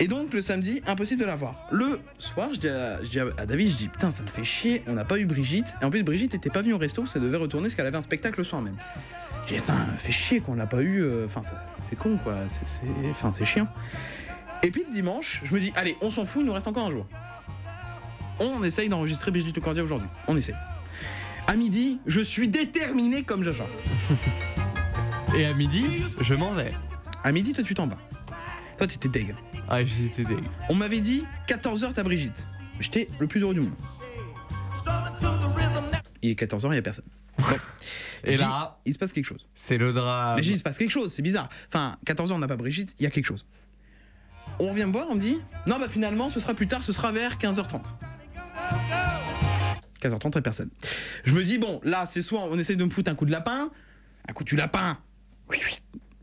Et donc le samedi, impossible de la voir. Le soir, je dis à, David, je dis putain, ça me fait chier, on n'a pas eu Brigitte. Et en plus, Brigitte était pas venue au resto, ça devait retourner parce qu'elle avait un spectacle le soir même. Je dis putain, fait chier qu'on l'a pas eu. euh, Enfin, c'est con quoi, c'est, chiant. Et puis le dimanche, je me dis, allez, on s'en fout, il nous reste encore un jour. On essaye d'enregistrer Brigitte Lecordier aujourd'hui. On essaye. À midi, je suis déterminé comme Jaja. (laughs) Et à midi, je m'en vais. À midi, toi, tu t'en vas. Toi, t'étais deg. Ah, j'étais deg. On m'avait dit 14h, t'as Brigitte. J'étais le plus heureux du monde. Il est 14h, il n'y a personne. Bon. Et là, il se passe quelque chose. c'est le drame. Mais il se passe quelque chose, c'est bizarre. Enfin, 14h, on n'a pas Brigitte, il y a quelque chose. On revient me voir, on me dit, non, bah finalement, ce sera plus tard, ce sera vers 15h30. 15h30, il n'y a personne. Je me dis, bon, là, c'est soit on essaie de me foutre un coup de lapin, un coup de lapin, oui, oui.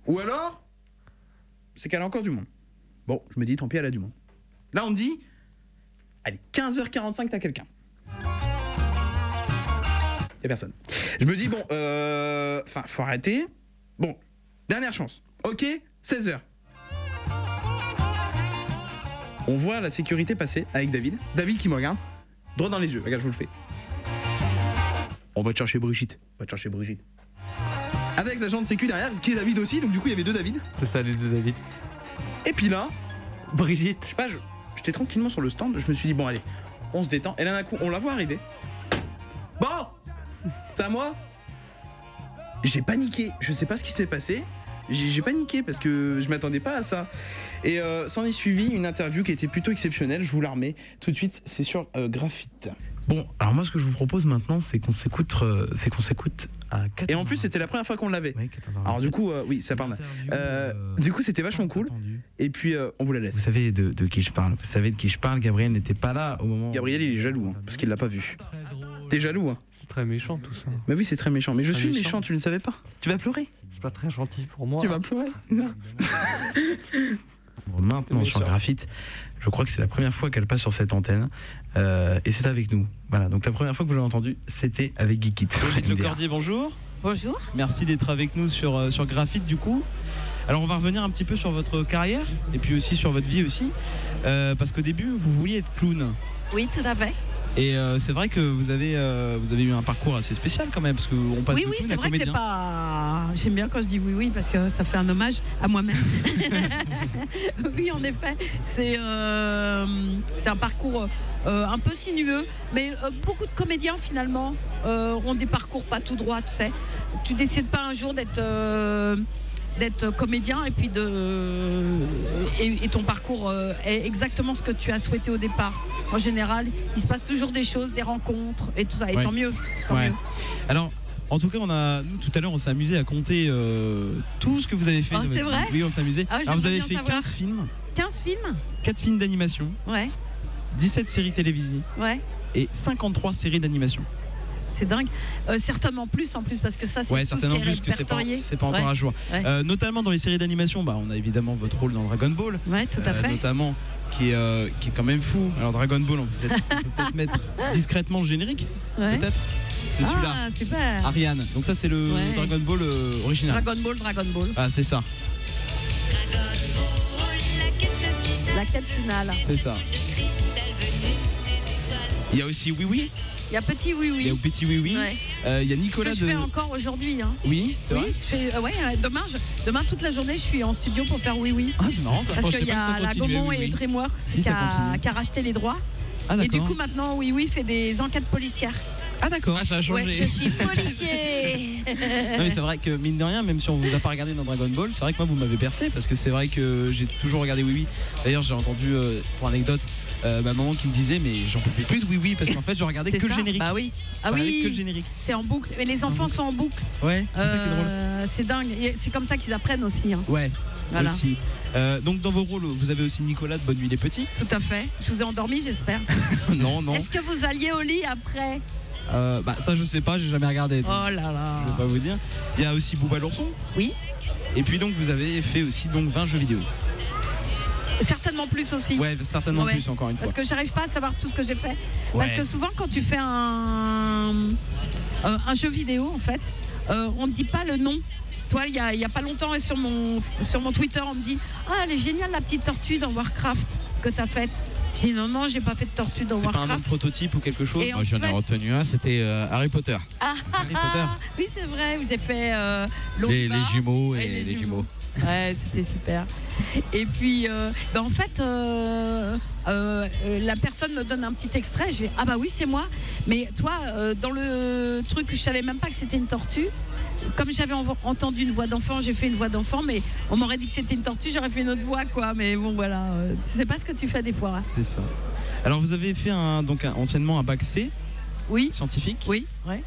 Ou alors, c'est qu'elle a encore du monde. Bon, je me dis, tant pis, elle a du monde. Là, on me dit, allez, 15h45, t'as quelqu'un. Y a personne. Je me dis, bon, euh. Enfin, faut arrêter. Bon, dernière chance. Ok, 16h. On voit la sécurité passer avec David. David qui me regarde, droit dans les yeux. Regarde, je vous le fais. On va chercher Brigitte. On va chercher Brigitte. Avec l'agent de sécu derrière, qui est David aussi, donc du coup il y avait deux David. C'est ça, les deux David. Et puis là, Brigitte. je sais pas, je- j'étais tranquillement sur le stand, je me suis dit, bon allez, on se détend. Et là d'un coup, on la voit arriver. Bon C'est à moi J'ai paniqué, je sais pas ce qui s'est passé. J'ai j'ai paniqué parce que je m'attendais pas à ça. Et euh, s'en est suivi une interview qui était plutôt exceptionnelle, je vous la remets tout de suite, c'est sur euh, Graphite. Bon, alors moi ce que je vous propose maintenant, c'est qu'on s'écoute, euh, c'est qu'on s'écoute à 14 Et en plus, c'était la première fois qu'on l'avait. Alors du coup, euh, oui, ça parle. Euh, du coup, c'était vachement cool. Et puis, euh, on vous la laisse. Vous savez de, de qui je parle. Vous savez de qui je parle. Gabriel n'était pas là au moment. Gabriel, il est jaloux, hein, parce qu'il l'a pas vu. T'es jaloux, hein C'est très méchant tout ça. Mais oui, c'est très méchant. Mais je suis méchant. méchant, tu ne le savais pas. Tu vas pleurer. C'est pas très gentil pour moi. Tu vas pleurer. (laughs) Maintenant sur. Graphite, je crois que c'est la première fois qu'elle passe sur cette antenne. euh, et c'est avec nous. Voilà. Donc la première fois que vous l'avez entendu, c'était avec Geekit. Brigitte (laughs) Le Cordier, bonjour. Bonjour. Merci d'être avec nous sur, euh, sur Graphite du coup. Alors on va revenir un petit peu sur votre carrière et puis aussi sur votre vie aussi. Euh, parce qu'au début vous vouliez être clown. Oui, tout à fait. Et euh, c'est vrai que vous avez, euh, vous avez eu un parcours assez spécial quand même parce qu'on passe Oui, de oui, c'est vrai que c'est pas. J'aime bien quand je dis oui, oui, parce que ça fait un hommage à moi-même. (laughs) oui, en effet, c'est euh, c'est un parcours un peu sinueux, mais beaucoup de comédiens finalement ont des parcours pas tout droit, tu sais. Tu décides pas un jour d'être d'être comédien et puis de et, et ton parcours euh, est exactement ce que tu as souhaité au départ. En général, il se passe toujours des choses, des rencontres et tout ça. Et Ouais. tant mieux. tant Ouais. mieux. Alors, en tout cas, on a, nous, tout à l'heure, on s'est amusé à compter euh, tout ce que vous avez fait. Oh, dans c'est vrai. Oui, on s'est amusé. Ah, Alors, vous avez fait savoir. 15 films, 15 films 4 films d'animation, Ouais, 17 séries télévisées ouais. et 53 séries d'animation. C'est dingue. Euh, certainement plus en plus parce que ça, c'est Ouais, tout ce qui certainement est plus que c'est pas, c'est pas encore Ouais. à jour. Ouais. Euh, notamment dans les séries d'animation, bah, on a évidemment votre rôle dans Dragon Ball. Ouais, tout à Euh, fait. Notamment, qui est, euh, qui est quand même fou. Alors, Dragon Ball, on peut peut-être peut mettre (laughs) discrètement le générique. Ouais. Peut-être C'est celui-là. Ah, super. Ariane. Donc, ça, c'est le Ouais. Dragon Ball euh, original. Dragon Ball, Dragon Ball. Ah, c'est ça. La quête finale. C'est ça. Il y a aussi Oui Oui. Il y a Petit Oui Il y a Oui. Petit Oui Oui. Ouais. Euh, il y a Que Nicolas je de. fais encore aujourd'hui. Hein? Oui, c'est Oui, vrai. je fais, euh, ouais, euh, demain, je- demain, toute la journée, je suis en studio pour faire Oui Oui. Ah, c'est marrant ça. Parce Je qu'il y que a la Gaumont Oui, et Oui. Dreamworks Si, qui, a, continue. qui a racheté les droits. Ah, et du coup, maintenant, Oui Oui fait des enquêtes policières. Ah, d'accord. ça a changé. Ouais, je suis (laughs) policier. Non mais c'est vrai que mine de rien, même si on vous a pas regardé dans Dragon Ball, c'est vrai que moi vous m'avez percé parce que c'est vrai que j'ai toujours regardé Oui Oui. D'ailleurs j'ai entendu euh, pour anecdote euh, ma maman qui me disait mais j'en pouvais plus de Oui Oui parce qu'en fait je regardais C'est que le générique. Bah oui. Ah Je oui. que le générique. C'est en boucle. Mais les enfants sont en boucle. Ouais, c'est ça qui est drôle. Euh, C'est dingue. C'est comme ça qu'ils apprennent aussi. hein. Ouais. Voilà. Aussi. Euh, donc dans vos rôles, vous avez aussi Nicolas de Bonne Nuit les Petits. Tout à fait. Je vous ai endormi, j'espère. (laughs) non, non. Est-ce que vous alliez au lit après? Euh, bah ça je sais pas, j'ai jamais regardé. Oh là là. Je vais pas vous dire. Il y a aussi Bouba l'ourson. Oui. Et puis donc vous avez fait aussi donc 20 jeux vidéo. Certainement plus aussi. Ouais, certainement Ouais. plus encore une fois. Parce que j'arrive pas à savoir tout ce que j'ai fait. Parce que souvent, quand tu fais un, euh, un jeu vidéo, en fait, euh, on ne dit pas le nom. Toi, il y a, il y a pas longtemps, et sur mon, sur mon Twitter, on me dit Ah, elle est géniale la petite tortue dans Warcraft que tu as faite. Je dis Non, non, j'ai pas fait de tortue dans C'est pas un Warcraft. prototype ou quelque chose Moi, j'en ai retenu un, c'était euh, Harry Potter. Ah, Harry Potter. (laughs) oui, c'est vrai, j'ai fait euh, Les, jumeaux et les jumeaux. Ouais, c'était super. Et puis, euh, ben, en fait, euh, euh, la personne me donne un petit extrait. Je vais ah bah oui, c'est moi. Mais toi, euh, dans le truc, je savais même pas que c'était une tortue. Comme j'avais en- entendu une voix d'enfant, j'ai fait une voix d'enfant, mais on m'aurait dit que c'était une tortue, j'aurais fait une autre voix, quoi. Mais bon, voilà, tu sais pas ce que tu fais des fois. hein. C'est ça. Alors vous avez fait un, donc un- anciennement un bac C Oui. scientifique. Oui, ouais.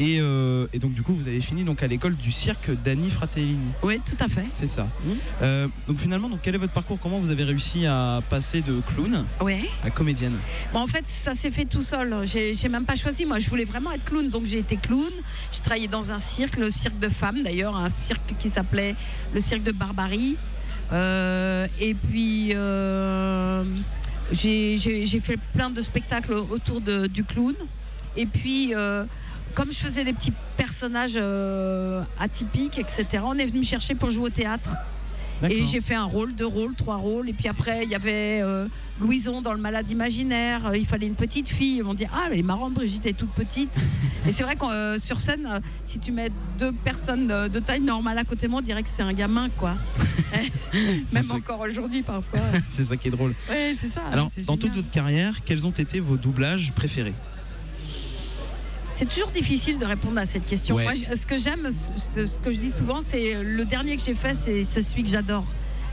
Et, euh, et donc du coup vous avez fini donc à l'école du cirque d'Annie Fratellini. Oui, tout à fait. C'est ça. Euh, donc finalement donc quel est votre parcours? Comment vous avez réussi à passer de clown Ouais. à comédienne? Bon, en fait, ça s'est fait tout seul. J'ai même pas choisi. Moi, je voulais vraiment être clown, donc j'ai été clown. J'ai travaillé dans un cirque, le cirque de femmes d'ailleurs, un cirque qui s'appelait le cirque de Barbarie. Euh, et puis, j'ai fait plein de spectacles autour de- du clown. Et puis, euh, comme je faisais des petits personnages euh, atypiques, etc., on est venu me chercher pour jouer au théâtre. Et j'ai fait un rôle, deux rôles, trois rôles. Et puis après, il y avait euh, Louison dans Le Malade Imaginaire. Euh, il fallait une petite fille. Ils m'ont dit Ah, elle est marrante, Brigitte est toute petite. (laughs) et c'est vrai que euh, sur scène, euh, si tu mets deux personnes de taille normale à côté de moi, on dirait que c'est un gamin, quoi. (laughs) (laughs) Même encore aujourd'hui, parfois. C'est ça qui est drôle. Ouais, c'est ça. Alors dans toute votre carrière, quels ont été vos doublages préférés? C'est toujours difficile de répondre à cette question. Ouais. Moi, ce que j'aime, ce, ce que je dis souvent, c'est le dernier que j'ai fait, c'est celui que j'adore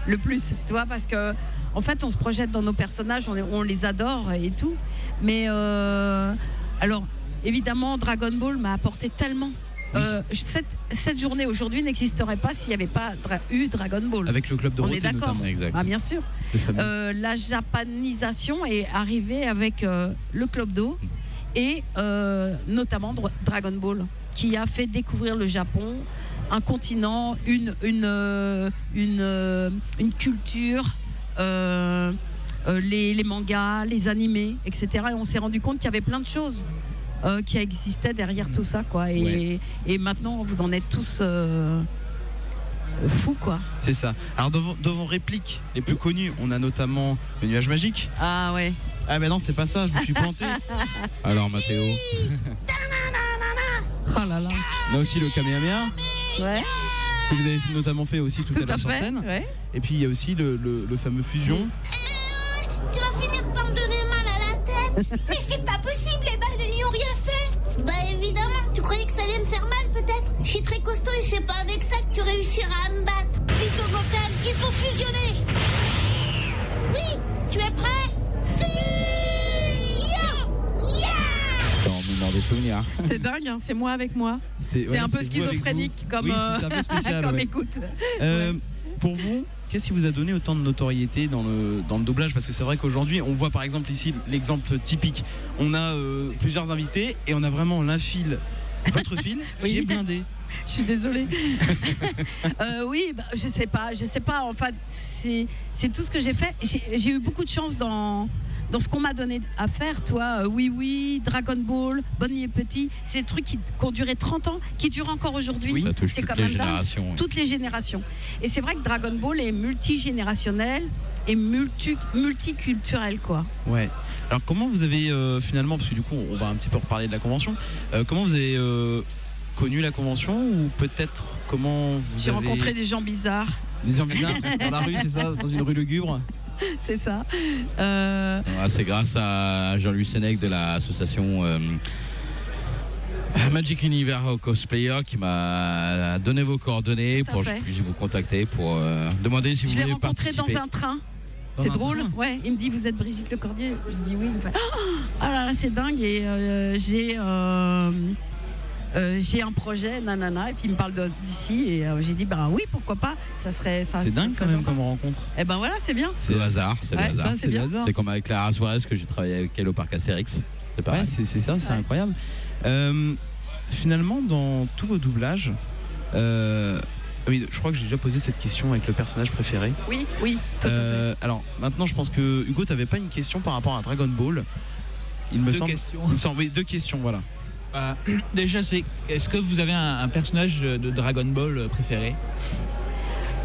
le plus. Tu vois, parce que en fait, on se projette dans nos personnages, on, on les adore et tout. Mais euh, alors, évidemment, Dragon Ball m'a apporté tellement. Euh, cette, cette journée aujourd'hui n'existerait pas s'il n'y avait pas dra- eu Dragon Ball. Avec le club On Dorothée est d'accord. Ah, bien sûr. Euh, la japanisation est arrivée avec euh, le Club d'eau et euh, notamment Dra- Dragon Ball, qui a fait découvrir le Japon, un continent, une, une, euh, une, euh, une culture, euh, les, les mangas, les animés, etc. Et on s'est rendu compte qu'il y avait plein de choses. euh, qui existaient derrière tout ça quoi et, Ouais. et maintenant vous en êtes tous fous quoi C'est ça. Alors dans vos répliques les plus connues, on a notamment le nuage magique. ah ouais Ah mais non c'est pas ça, je me suis planté. (laughs) Alors Mathéo oh là là On a aussi le Kamehameha. ouais que vous avez notamment fait aussi tout, Tout à l'heure sur scène. ouais. Et puis il y a aussi le, le- le fameux fusion. Tu vas finir par me donner mal à la tête. (laughs) Mais c'est pas possible, les balles ne lui ont rien fait. Bah évidemment, tu croyais que ça allait me faire mal peut-être. Je suis très costaud et c'est pas avec ça que tu réussiras à me battre. Fixo Gokan, il faut fusionner. Oui, tu es prêt? Des souvenirs. (laughs) C'est dingue, hein, c'est moi avec moi. C'est ouais, un peu schizophrénique comme, Oui, euh, c'est un peu (laughs) spécial, comme ouais. écoute. Euh, Pour vous, qu'est-ce qui vous a donné autant de notoriété dans le, dans le doublage? Parce que c'est vrai qu'aujourd'hui, on voit par exemple ici l'exemple typique. On a euh, plusieurs invités et on a vraiment l'infile, votre (laughs) fil, qui Oui. est blindé. Je suis désolée. Euh, oui, bah, je sais pas, je sais pas. Enfin, c'est c'est tout ce que j'ai fait. J'ai eu beaucoup de chance dans dans ce qu'on m'a donné à faire. Toi, euh, oui, oui, Dragon Ball, Bonnie et Petit, c'est des trucs qui, qui ont duré 30 ans, qui durent encore aujourd'hui. Ça touche C'est toutes quand les même générations, oui. Toutes les générations. Et c'est vrai que Dragon Ball est multigénérationnel et multi, multiculturel, quoi. Ouais. Alors comment vous avez euh, finalement, parce que du coup on va un petit peu reparler de la convention, euh, comment vous avez euh, connu la convention ou peut-être comment vous J'ai avez... rencontré des gens bizarres. Des gens bizarres dans la rue, c'est ça Dans une rue lugubre? (laughs) C'est ça. Euh, Ah, c'est grâce à Jean-Louis Sénèque de l'association euh, Magic Universe Cosplayer qui m'a donné vos coordonnées pour que je puisse vous contacter pour euh, demander si vous Je l'ai voulez rencontré participer. dans un train. C'est drôle, ouais. Il me dit vous êtes Brigitte Lecordier. Je dis oui. Il me fait ah (gasps) là là c'est dingue et euh, j'ai euh, j'ai un projet nanana et puis il me parle d'ici et euh, j'ai dit bah oui pourquoi pas ça serait ça. C'est dingue quand même comme rencontre. Et ben voilà c'est bien. C'est le hasard, c'est Ouais, le hasard. c'est comme avec Clara Suarez que j'ai travaillé avec elle au parc Astérix. C'est pareil. Ouais, c'est c'est ça, c'est incroyable. Euh, finalement, dans tous vos doublages, euh, oui, je crois que j'ai déjà posé cette question avec le personnage préféré. Oui oui. Euh, alors maintenant, je pense que Hugo, t'avais pas une question par rapport à Dragon Ball. Il me Deux semble. questions. il me semble- oui, deux questions, voilà. Euh, déjà, c'est est-ce que vous avez un, un personnage de Dragon Ball euh, préféré?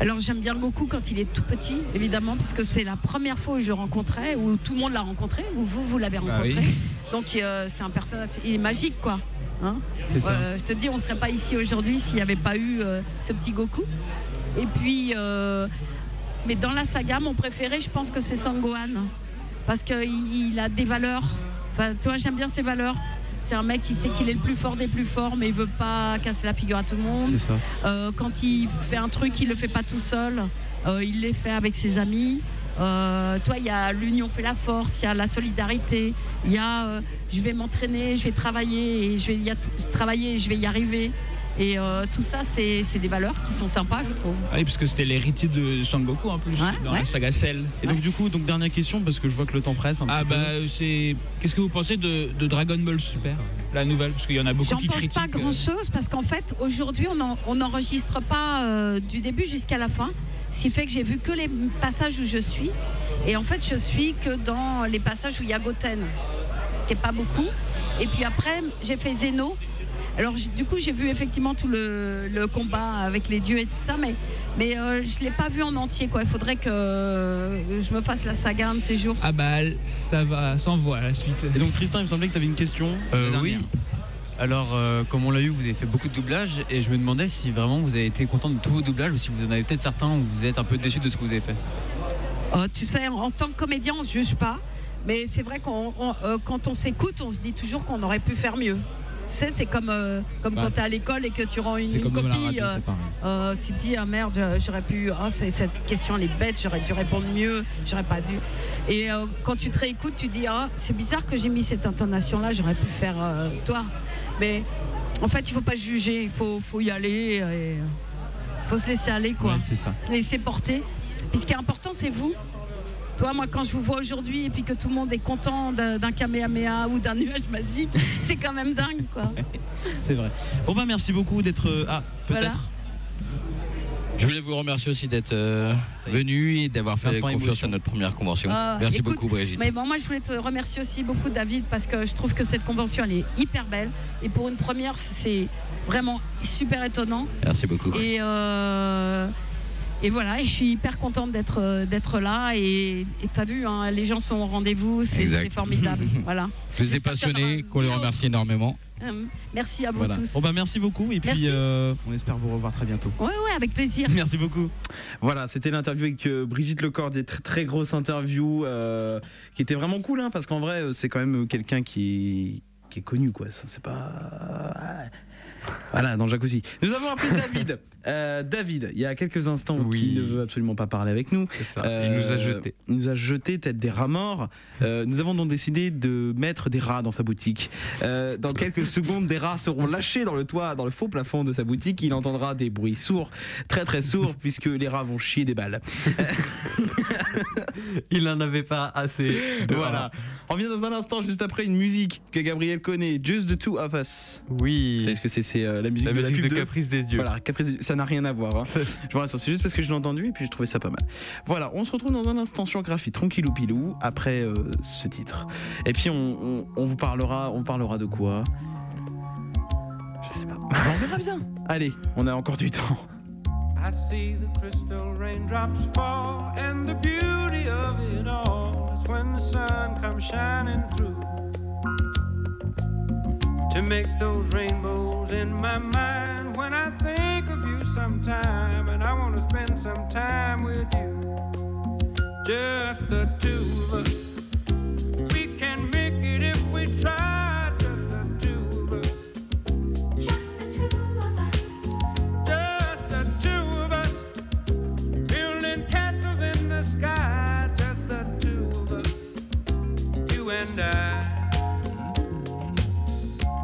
Alors j'aime bien Goku quand il est tout petit, évidemment, parce que c'est la première fois où je le rencontrais, où tout le monde l'a rencontré, où vous, vous l'avez Bah rencontré. oui. Donc euh, c'est un personnage, il est magique, quoi. Hein. Euh, je te dis, on serait pas ici aujourd'hui s'il n'y avait pas eu ce petit Goku. Et puis, mais dans la saga, mon préféré, je pense que c'est Sangohan, parce qu'il il a des valeurs. Enfin, toi, j'aime bien ses valeurs. C'est un mec qui sait qu'il est le plus fort des plus forts, mais il veut pas casser la figure à tout le monde. Ça. Euh, quand il fait un truc, il le fait pas tout seul. Euh, il les fait avec ses amis. Euh, toi, il y a l'union fait la force, il y a la solidarité, il y a je vais m'entraîner, je vais travailler et je vais y travailler et je vais y arriver. Et euh, tout ça, c'est des valeurs qui sont sympas, je trouve. Ah Oui, parce que c'était l'héritier de Son Goku en plus, dans la ouais. saga Cell. Et donc du coup, donc dernière question parce que je vois que le temps presse un Ah peu. bah c'est. Qu'est-ce que vous pensez de, de Dragon Ball Super, la nouvelle? Parce qu'il y en a beaucoup J'en qui pense critiquent. pas grand chose parce qu'en fait, aujourd'hui, on en- on n'enregistre pas euh, du début jusqu'à la fin. Ce qui fait que j'ai vu que les passages où je suis. Et en fait, je suis que dans les passages où il y a Goten, ce qui n'est pas beaucoup. Et puis après, j'ai fait Zeno. Alors, du coup, j'ai vu effectivement tout le, le combat avec les dieux et tout ça, mais, mais euh, je ne l'ai pas vu en entier. Quoi. Il faudrait que euh, je me fasse la saga un de ces jours. Ah bah ça va, s'envoie la suite. Et donc Tristan, il me semblait que tu avais une question. Euh, oui. Alors, euh, comme on l'a eu, vous avez fait beaucoup de doublages et je me demandais si vraiment vous avez été content de tous vos doublages ou si vous en avez peut-être certains où vous êtes un peu déçu de ce que vous avez fait. Euh, tu sais, en tant que comédien, on ne se juge pas. Mais c'est vrai qu'on, on- euh, quand on s'écoute, on se dit toujours qu'on aurait pu faire mieux. Tu sais, c'est comme, euh, comme Bah, quand tu es à l'école et que tu rends une, copie. radio, euh, euh, tu te dis, ah merde, j'aurais pu. Ah, cette question, elle est bête, j'aurais dû répondre mieux, j'aurais pas dû. Et euh, quand tu te réécoutes, tu dis, ah, c'est bizarre que j'ai mis cette intonation-là, j'aurais pu faire toi. Mais en fait, il faut pas juger, il faut, faut y aller. Il faut se laisser aller, quoi. Ouais, c'est ça. Se laisser porter. Puis ce qui est important, c'est vous. Toi, moi, quand je vous vois aujourd'hui et puis que tout le monde est content d'un Kamehameha ou d'un nuage magique, (laughs) c'est quand même dingue, quoi. (laughs) C'est vrai. Bon bah merci beaucoup d'être. euh, Ah peut-être. Voilà. Je voulais vous remercier aussi d'être euh, venu et d'avoir fait confiance émotion. à notre première convention. Ah, Merci écoute, beaucoup Brigitte. Mais bon, moi, je voulais te remercier aussi beaucoup, David, parce que je trouve que cette convention, elle est hyper belle. Et pour une première, c'est vraiment super étonnant. Merci beaucoup. Et, euh, et voilà, et je suis hyper contente d'être euh, d'être là. Et tu as vu, hein, les gens sont au rendez-vous, c'est formidable. (laughs) voilà. Plus des passionnés qu'on les remercie énormément. Euh, Merci à vous Voilà. tous. Bon bah merci beaucoup et puis euh, on espère vous revoir très bientôt. Ouais, ouais, avec plaisir. (laughs) Merci beaucoup. Voilà, c'était l'interview avec euh, Brigitte Lecordier, très, très grosse interview euh, qui était vraiment cool hein, parce qu'en vrai c'est quand même quelqu'un qui, qui est connu quoi. Ça, C'est pas Voilà, dans le jacuzzi. Nous avons appelé David. (laughs) Euh, David, il y a quelques instants, qui ne veut absolument pas parler avec nous. Euh, il nous a jetés. Il nous a jeté tête des rats morts. Euh, nous avons donc décidé de mettre des rats dans sa boutique. Dans quelques (laughs) secondes, des rats seront lâchés dans le toit, dans le faux plafond de sa boutique. Il entendra des bruits sourds, très très sourds, puisque les rats vont chier des balles. (laughs) Il n'en avait pas assez. de Voilà. rats. On revient dans un instant, juste après une musique que Gabriel connaît, Just the Two of Us. Oui. Vous savez ce que c'est C'est euh, la musique, La de, la musique pub de Caprice des dieux. Voilà, Caprice des dieux. Ça n'a rien à voir. hein. je vous rassure, c'est juste parce que je l'ai entendu et puis j'ai trouvé ça pas mal. Voilà, on se retrouve dans un instant sur Graphie, tranquillou pilou, après euh, ce titre. Et puis on, on- on vous parlera, on parlera de quoi? Je sais pas. on verra bien. Allez, on a encore du temps. I see the crystal raindrops fall, and the beauty of it all when the sun comes shining through to make those rainbows in my mind. When I think of you sometime, and I want to spend some time with you, just the two of us. We can make it if we try,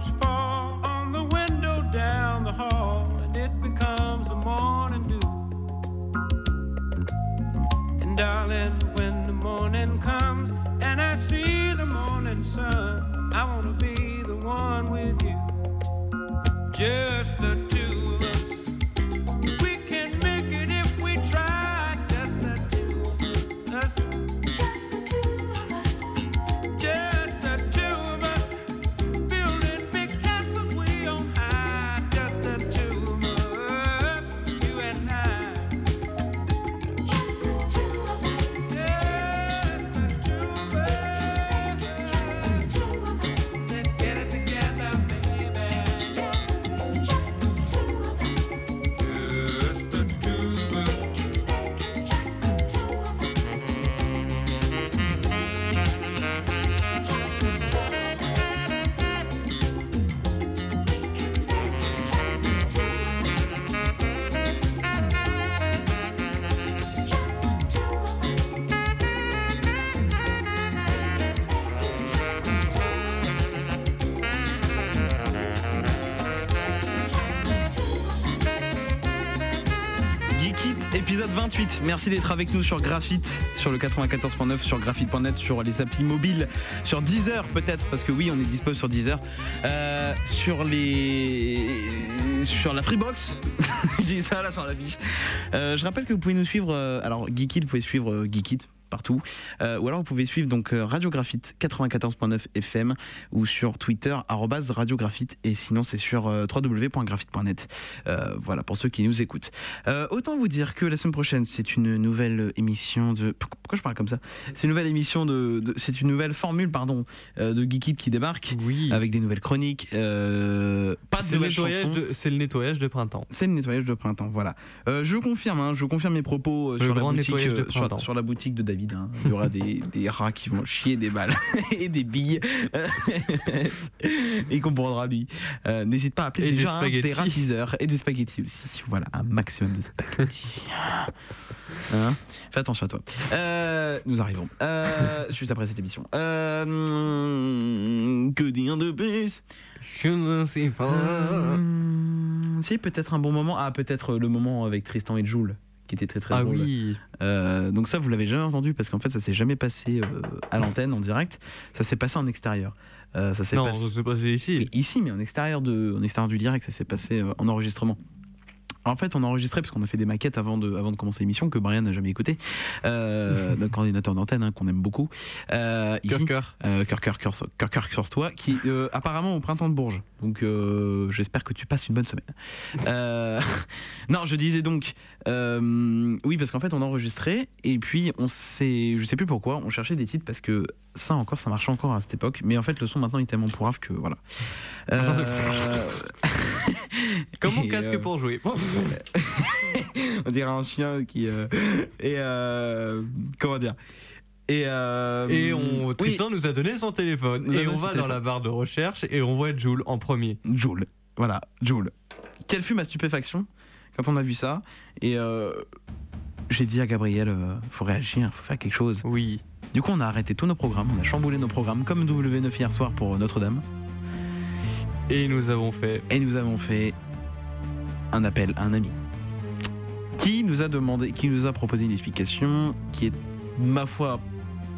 raindrops 28. Merci d'être avec nous sur Graphite, sur le 94.9, sur graphite.net, sur les applis mobiles, sur Deezer peut-être, parce que oui, on est dispo sur Deezer, euh, sur les. sur la Freebox. (laughs) je dis ça là sur la fiche. Euh, je rappelle que vous pouvez nous suivre. euh, alors, Geekit, vous pouvez suivre Geekit partout. Euh, ou alors vous pouvez suivre donc euh, Radio Graphite 94.9 FM ou sur Twitter arrobase Radio Graphite et sinon c'est sur euh, www.graphite.net. Euh, voilà pour ceux qui nous écoutent. Euh, autant vous dire que la semaine prochaine c'est une nouvelle émission de pourquoi je parle comme ça? C'est une nouvelle émission de, de- c'est une nouvelle formule pardon de Geekit qui débarque avec des nouvelles chroniques. pas de nouvelles chansons. de- c'est le nettoyage de printemps. C'est le nettoyage de printemps, voilà. Je confirme, hein, je confirme mes propos sur, la boutique, sur la boutique de David. David. hein. Il y aura des, (laughs) des rats qui vont chier des balles (laughs) et des billes. (laughs) et il comprendra lui. Euh, N'hésite pas à appeler Et des hein, des teasers et des spaghettis aussi. Voilà, un maximum de spaghettis. Hein Fais attention à toi. Euh, nous arrivons. Euh, juste après cette émission. Que dire de plus? Je ne sais pas. Hmm, Si, peut-être un bon moment. Ah, peut-être le moment avec Tristan et Jules, qui était très très Ah drôle. oui. Euh, donc ça, vous l'avez jamais entendu parce qu'en fait, ça s'est jamais passé euh, à l'antenne en direct. Ça s'est passé en extérieur. Euh, ça s'est Non, passé... ça s'est passé ici. Mais ici, mais en extérieur de, en extérieur du direct, ça s'est passé en enregistrement. En fait, on a enregistré parce qu'on a fait des maquettes avant de, avant de commencer l'émission que Brian n'a jamais écouté. Euh, (laughs) notre coordinateur d'antenne hein, qu'on aime beaucoup. Euh, ici. Cœur, Euh, cœur, sur- toi, qui euh, apparemment au printemps de Bourges. Donc euh, j'espère que tu passes une bonne semaine. Euh, (laughs) non, je disais donc, oui, parce qu'en fait on a enregistré et puis on s'est, je sais plus pourquoi, on cherchait des titres parce que ça encore, ça marchait encore à cette époque. Mais en fait, le son maintenant il est tellement pourrave que voilà. (laughs) Euh, (laughs) Comme mon (laughs) casque euh, pour jouer. on dirait un chien qui euh, et euh, comment dire? Et Et on, oui, Tristan nous a donné son téléphone. Nous Et on va dans téléphone. la barre de recherche et on voit Jules en premier. Joule. Voilà, Joule. Quelle fut ma stupéfaction quand on a vu ça? Et j'ai dit à Gabriel, faut réagir, faut faire quelque chose. Oui. Du coup, on a arrêté tous nos programmes, on a chamboulé nos programmes, comme W9 hier soir pour Notre-Dame. Et nous avons fait. Et nous avons fait un appel à un ami qui nous a demandé, qui nous a proposé une explication qui est, ma foi,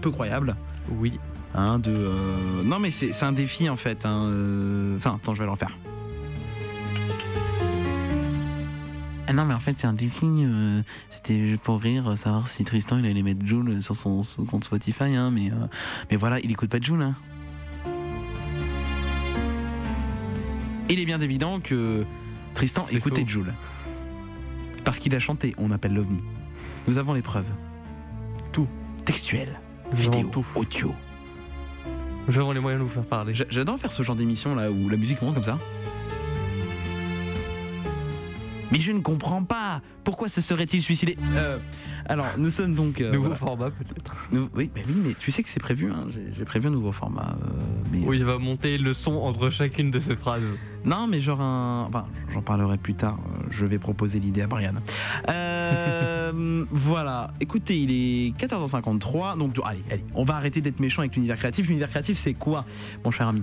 peu croyable. Oui. Hein, de, euh, Non, mais c'est c'est un défi en fait. hein, euh, Enfin, attends, je vais le refaire. Ah non, mais en fait, c'est un défi. euh, C'était juste pour rire, euh, savoir si Tristan il allait mettre Joule sur son, son compte Spotify. Hein, mais, euh, mais voilà, il écoute pas Joule. Hein. Il est bien évident que Tristan écoutait. Joule. Parce qu'il a chanté On appelle l'OVNI. Nous avons les preuves. Tout. Textuel, Nous vidéo, tout. audio. Nous avons les moyens de vous faire parler. J'a- J'adore faire ce genre d'émission là où la musique monte comme ça. Mais je ne comprends pas. Pourquoi se serait-il suicidé Euh, Alors, nous sommes donc. euh, Nouveau voilà. format peut-être. Oui, mais oui, mais tu sais que c'est prévu. hein, J'ai prévu un nouveau format. euh, mais... Où il va monter le son entre chacune de ces phrases. Non, mais genre un. Enfin, j'en parlerai plus tard. euh, Je vais proposer l'idée à Brian. Euh, (laughs) voilà. Écoutez, il est 14h53. Donc, allez, allez. On va arrêter d'être méchant avec l'univers créatif. L'univers créatif, c'est quoi, mon cher ami?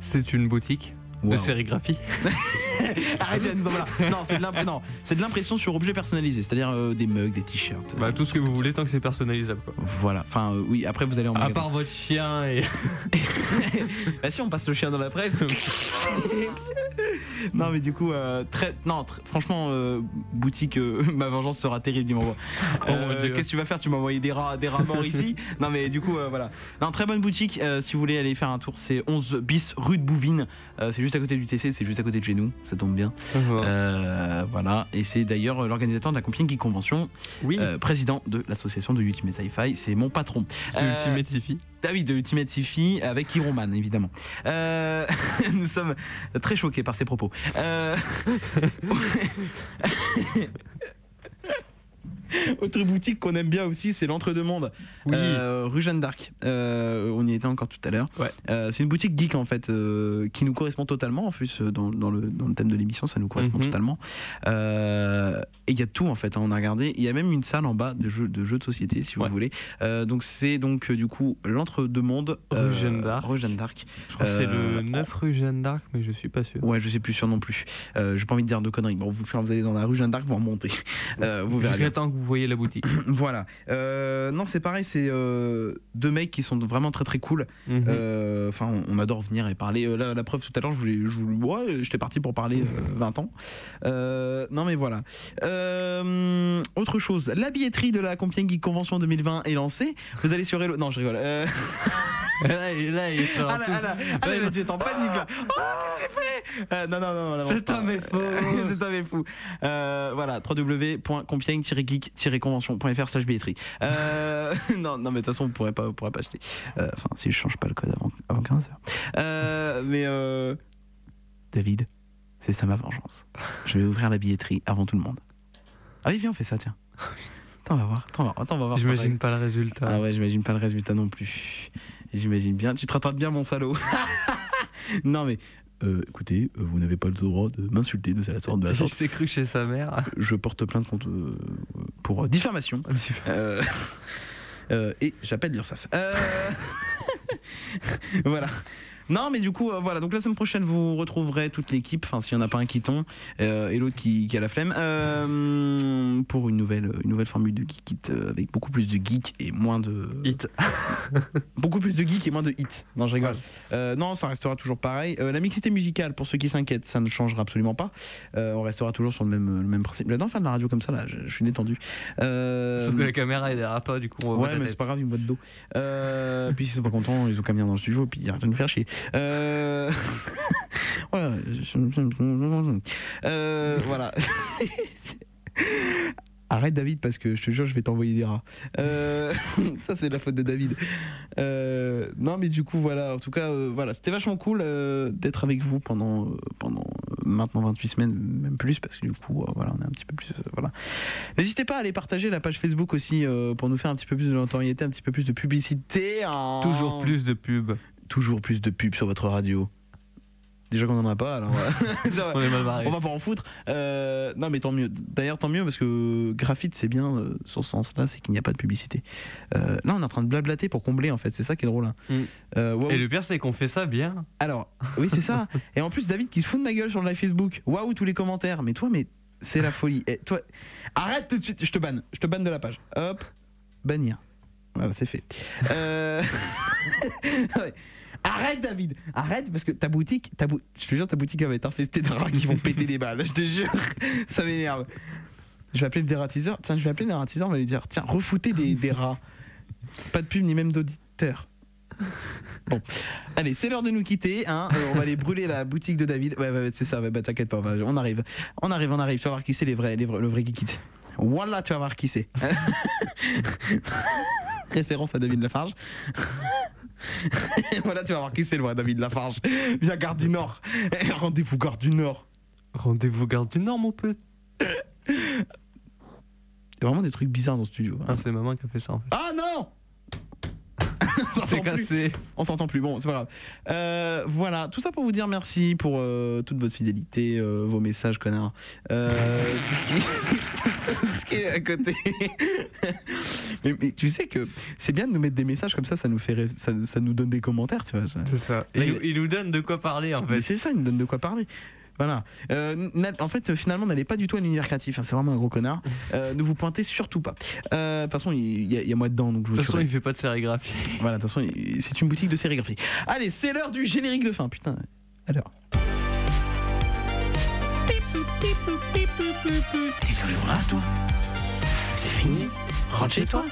C'est une boutique de sérigraphie. (laughs) Arrêtez, non, voilà. non, c'est de l'imp- non, c'est de l'impression sur objet personnalisé, c'est-à-dire euh, des mugs, des t-shirts. Bah, tout ce que vous voulez tant que c'est personnalisable. Quoi. Voilà. Enfin, euh, oui. Après, vous allez en À magasin. part votre chien et. (laughs) Bah si on passe le chien dans la presse. non mais du coup euh, très non tr- franchement euh, boutique euh, (laughs) ma vengeance sera terrible il m'envoie. Oh Euh. Qu'est-ce que tu vas faire? Tu m'as envoyé des rats des rats morts ici? Non mais du coup euh, voilà. Non très bonne boutique euh, si vous voulez aller faire un tour c'est 11 bis rue de Bouvines. Euh, c'est juste à côté du TC, c'est juste à côté de chez nous, ça tombe bien. Euh, voilà et c'est d'ailleurs euh, l'organisateur de la Compiègne Geek Convention, Oui. euh, président de l'association de Ultimate Sci-Fi, c'est mon patron. Euh, Ultimate Sci-Fi. ah oui, de Ultimate Sci-Fi avec Iron évidemment. Euh, (laughs) nous sommes très choqués par ces propos. (laughs) (laughs) Autre boutique qu'on aime bien aussi, c'est l'Entre-deux-Mondes, Oui. Euh, rue Jeanne d'Arc. Euh, on y était encore tout à l'heure. Euh, c'est une boutique geek en fait, euh, qui nous correspond totalement. En plus, dans, dans le, dans le thème de l'émission, ça nous correspond Mhm. totalement. Et il y a tout en fait. hein, on a regardé. Il y a même une salle en bas de jeux de, jeux de société, si vous voulez. Donc c'est donc du coup l'Entre-deux-Mondes, Rue Jeanne d'Arc. Je crois que c'est le 9 rue Jeanne d'Arc, mais je suis pas sûr. Ouais, je sais plus sûr non plus. Euh, J'ai pas envie de dire de conneries. Bon, vous, vous allez dans la rue Jeanne d'Arc, vous remontez. (laughs) Vous verrez. Jusqu'à temps que vous voyez la boutique. (clears throat) voilà. Euh, non, c'est pareil, c'est euh, deux mecs qui sont vraiment très très cool. Mhm. Euh, Enfin, on, on adore venir et parler. La, la preuve, tout à l'heure, je voulais, je voulais- j'étais parti pour parler euh, 20 ans. Non, mais voilà. Autre chose, la billetterie de la Compiègne Geek Convention 2020 est lancée. Vous allez sur Hello. Non, je rigole. (laughs) Là, il- là, il sera ah là, tout- ah là, ah là, là, tu es en panique là. Oh, qu'est-ce qu'il fait? Euh, Non, non, non, non. Cet pas. homme est faux. Cet homme est fou. Euh, voilà, www.compiègne-geek-convention.fr slash billetterie. Euh, (laughs) non, non, mais de toute façon, on pourrait pas, on pourrait pas acheter. Euh, Enfin, si je change pas le code avant, avant 15 heures. Euh, mais euh, David, c'est ça ma vengeance. Je vais ouvrir la billetterie avant tout le monde. Ah oui, viens, on fait ça, tiens. Attends, on va voir. Attends, attends, on va voir. J'imagine pas le résultat. Ah ouais, j'imagine pas le résultat non plus. J'imagine bien. Tu te rattrapes bien, mon salaud. (laughs) non, mais. Euh, écoutez, euh, vous n'avez pas le droit de m'insulter de la sorte. De la Il sorte. s'est cru chez sa mère. Je porte plainte contre, euh, pour euh, diffamation. (laughs) Euh, (laughs) euh, et j'appelle l'URSSAF. Euh, (laughs) voilà. Non, mais du coup, euh, voilà. Donc la semaine prochaine, vous retrouverez toute l'équipe. Enfin, s'il n'y en a pas un qui tombe euh, et l'autre qui, qui a la flemme, euh, pour une nouvelle, une nouvelle formule de geek It, euh, avec beaucoup plus de geek et moins de hit. (laughs) beaucoup plus de geek et moins de hit. Non, je rigole. Non, ça restera toujours pareil. La mixité musicale, pour ceux qui s'inquiètent, ça ne changera absolument pas. On restera toujours sur le même, le même principe. J'adore faire de la radio comme ça, là. Je, je suis détendu. Sauf que la caméra est derrière toi, du coup on Ouais, mais c'est pas grave, ils me de dos. (laughs) Puis s'ils sont pas contents, ils ont qu'à venir dans le studio, puis ils arrêtent de nous faire chier. (laughs) Euh... voilà. Euh, (laughs) voilà. Arrête David parce que je te jure je vais t'envoyer des rats. Euh, (laughs) ça c'est la faute de David. Euh, non mais du coup voilà, en tout cas voilà, c'était vachement cool d'être avec vous pendant pendant maintenant 28 semaines même plus parce que du coup voilà on est un petit peu plus voilà. N'hésitez pas à aller partager la page Facebook aussi pour nous faire un petit peu plus de notoriété, un petit peu plus de publicité. Toujours plus de pubs. Toujours plus de pubs sur votre radio. Déjà qu'on en a pas, alors (laughs) euh, (laughs) On est mal barré. on va pas en foutre. Euh, non, mais tant mieux. D'ailleurs, tant mieux parce que graphite, c'est bien euh, sur ce sens-là, c'est qu'il n'y a pas de publicité. Euh, là, on est en train de blablater pour combler, en fait. C'est ça qui est drôle. hein. Mm. Et le pire, c'est qu'on fait ça bien. Alors, oui, c'est ça. (laughs) Et en plus, David qui se fout de ma gueule sur le live Facebook. Waouh, tous les commentaires. Mais toi, mais c'est la folie. Et toi, arrête tout de suite. Je te banne. Je te banne de la page. Hop, bannir. Voilà, c'est fait. Euh... ouais. Arrête David, arrête parce que ta boutique, ta je te jure ta boutique va être infestée de rats qui vont péter des balles, (laughs) je te jure, ça m'énerve. Je vais appeler le dératiseur, tiens je vais appeler le dératiseur, on va lui dire tiens refoutez des, rats, pas de pub ni même d'auditeurs. Bon, allez c'est l'heure de nous quitter, hein. Euh, on va aller brûler la boutique de David, ouais, c'est ça, bah t'inquiète pas, on, arrive, on arrive, on arrive, tu vas voir qui c'est le vrai geek it. Voilà tu vas voir qui c'est. (laughs) Référence à David Lafarge. (laughs) voilà, tu vas voir qui c'est le vrai David Lafarge. Viens, Gare du Nord. Eh, Rendez-vous, Gare du Nord. Rendez-vous garde du Nord, mon peu. Il y a vraiment des trucs bizarres dans le studio. hein. Ah, c'est maman qui a fait ça en fait. Ah non (laughs) C'est plus. cassé. On s'entend plus, bon, c'est pas grave. Euh, voilà, tout ça pour vous dire merci pour euh, toute votre fidélité, euh, vos messages, connards. Tout, ce qui... (laughs) tout (laughs) ce qui est à côté. (laughs) mais, mais tu sais que c'est bien de nous mettre des messages comme ça, ça nous, fait ça, ça nous donne des commentaires, tu vois. C'est ça. Là, Il, nous donne de quoi parler en fait. c'est ça, il nous donne de quoi parler. Voilà. Euh, en fait, finalement, n'allez pas du tout à l'univers créatif. hein, c'est vraiment un gros connard. (laughs) Euh, ne vous pointez surtout pas. Euh, De toute façon, il y, a- il y a moi dedans, donc je De toute façon, il fait pas de sérigraphie. Voilà, de toute façon, c'est une boutique de sérigraphie. Allez, c'est l'heure du générique de fin. Putain, alors. T'es toujours là, toi? C'est fini? Rentre chez toi?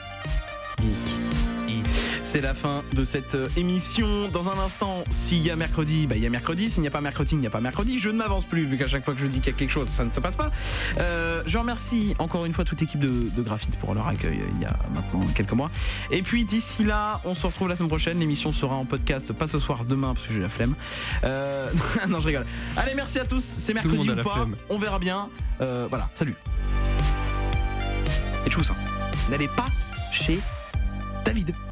C'est la fin de cette euh, émission. Dans un instant, s'il y a mercredi, bah, il y a mercredi. S'il n'y a pas mercredi, il n'y a pas mercredi. Je ne m'avance plus, vu qu'à chaque fois que je dis qu'il y a quelque chose, ça ne se passe pas. Euh, je remercie encore une fois toute l'équipe de, de Graphite pour leur accueil euh, il y a maintenant quelques mois. Et puis d'ici là, on se retrouve la semaine prochaine. L'émission sera en podcast, pas ce soir, demain, parce que j'ai la flemme. Euh, (laughs) non, je rigole. Allez, merci à tous. C'est mercredi ou pas. On verra bien. Euh, voilà, salut. Et tchuss. hein. N'allez pas chez David.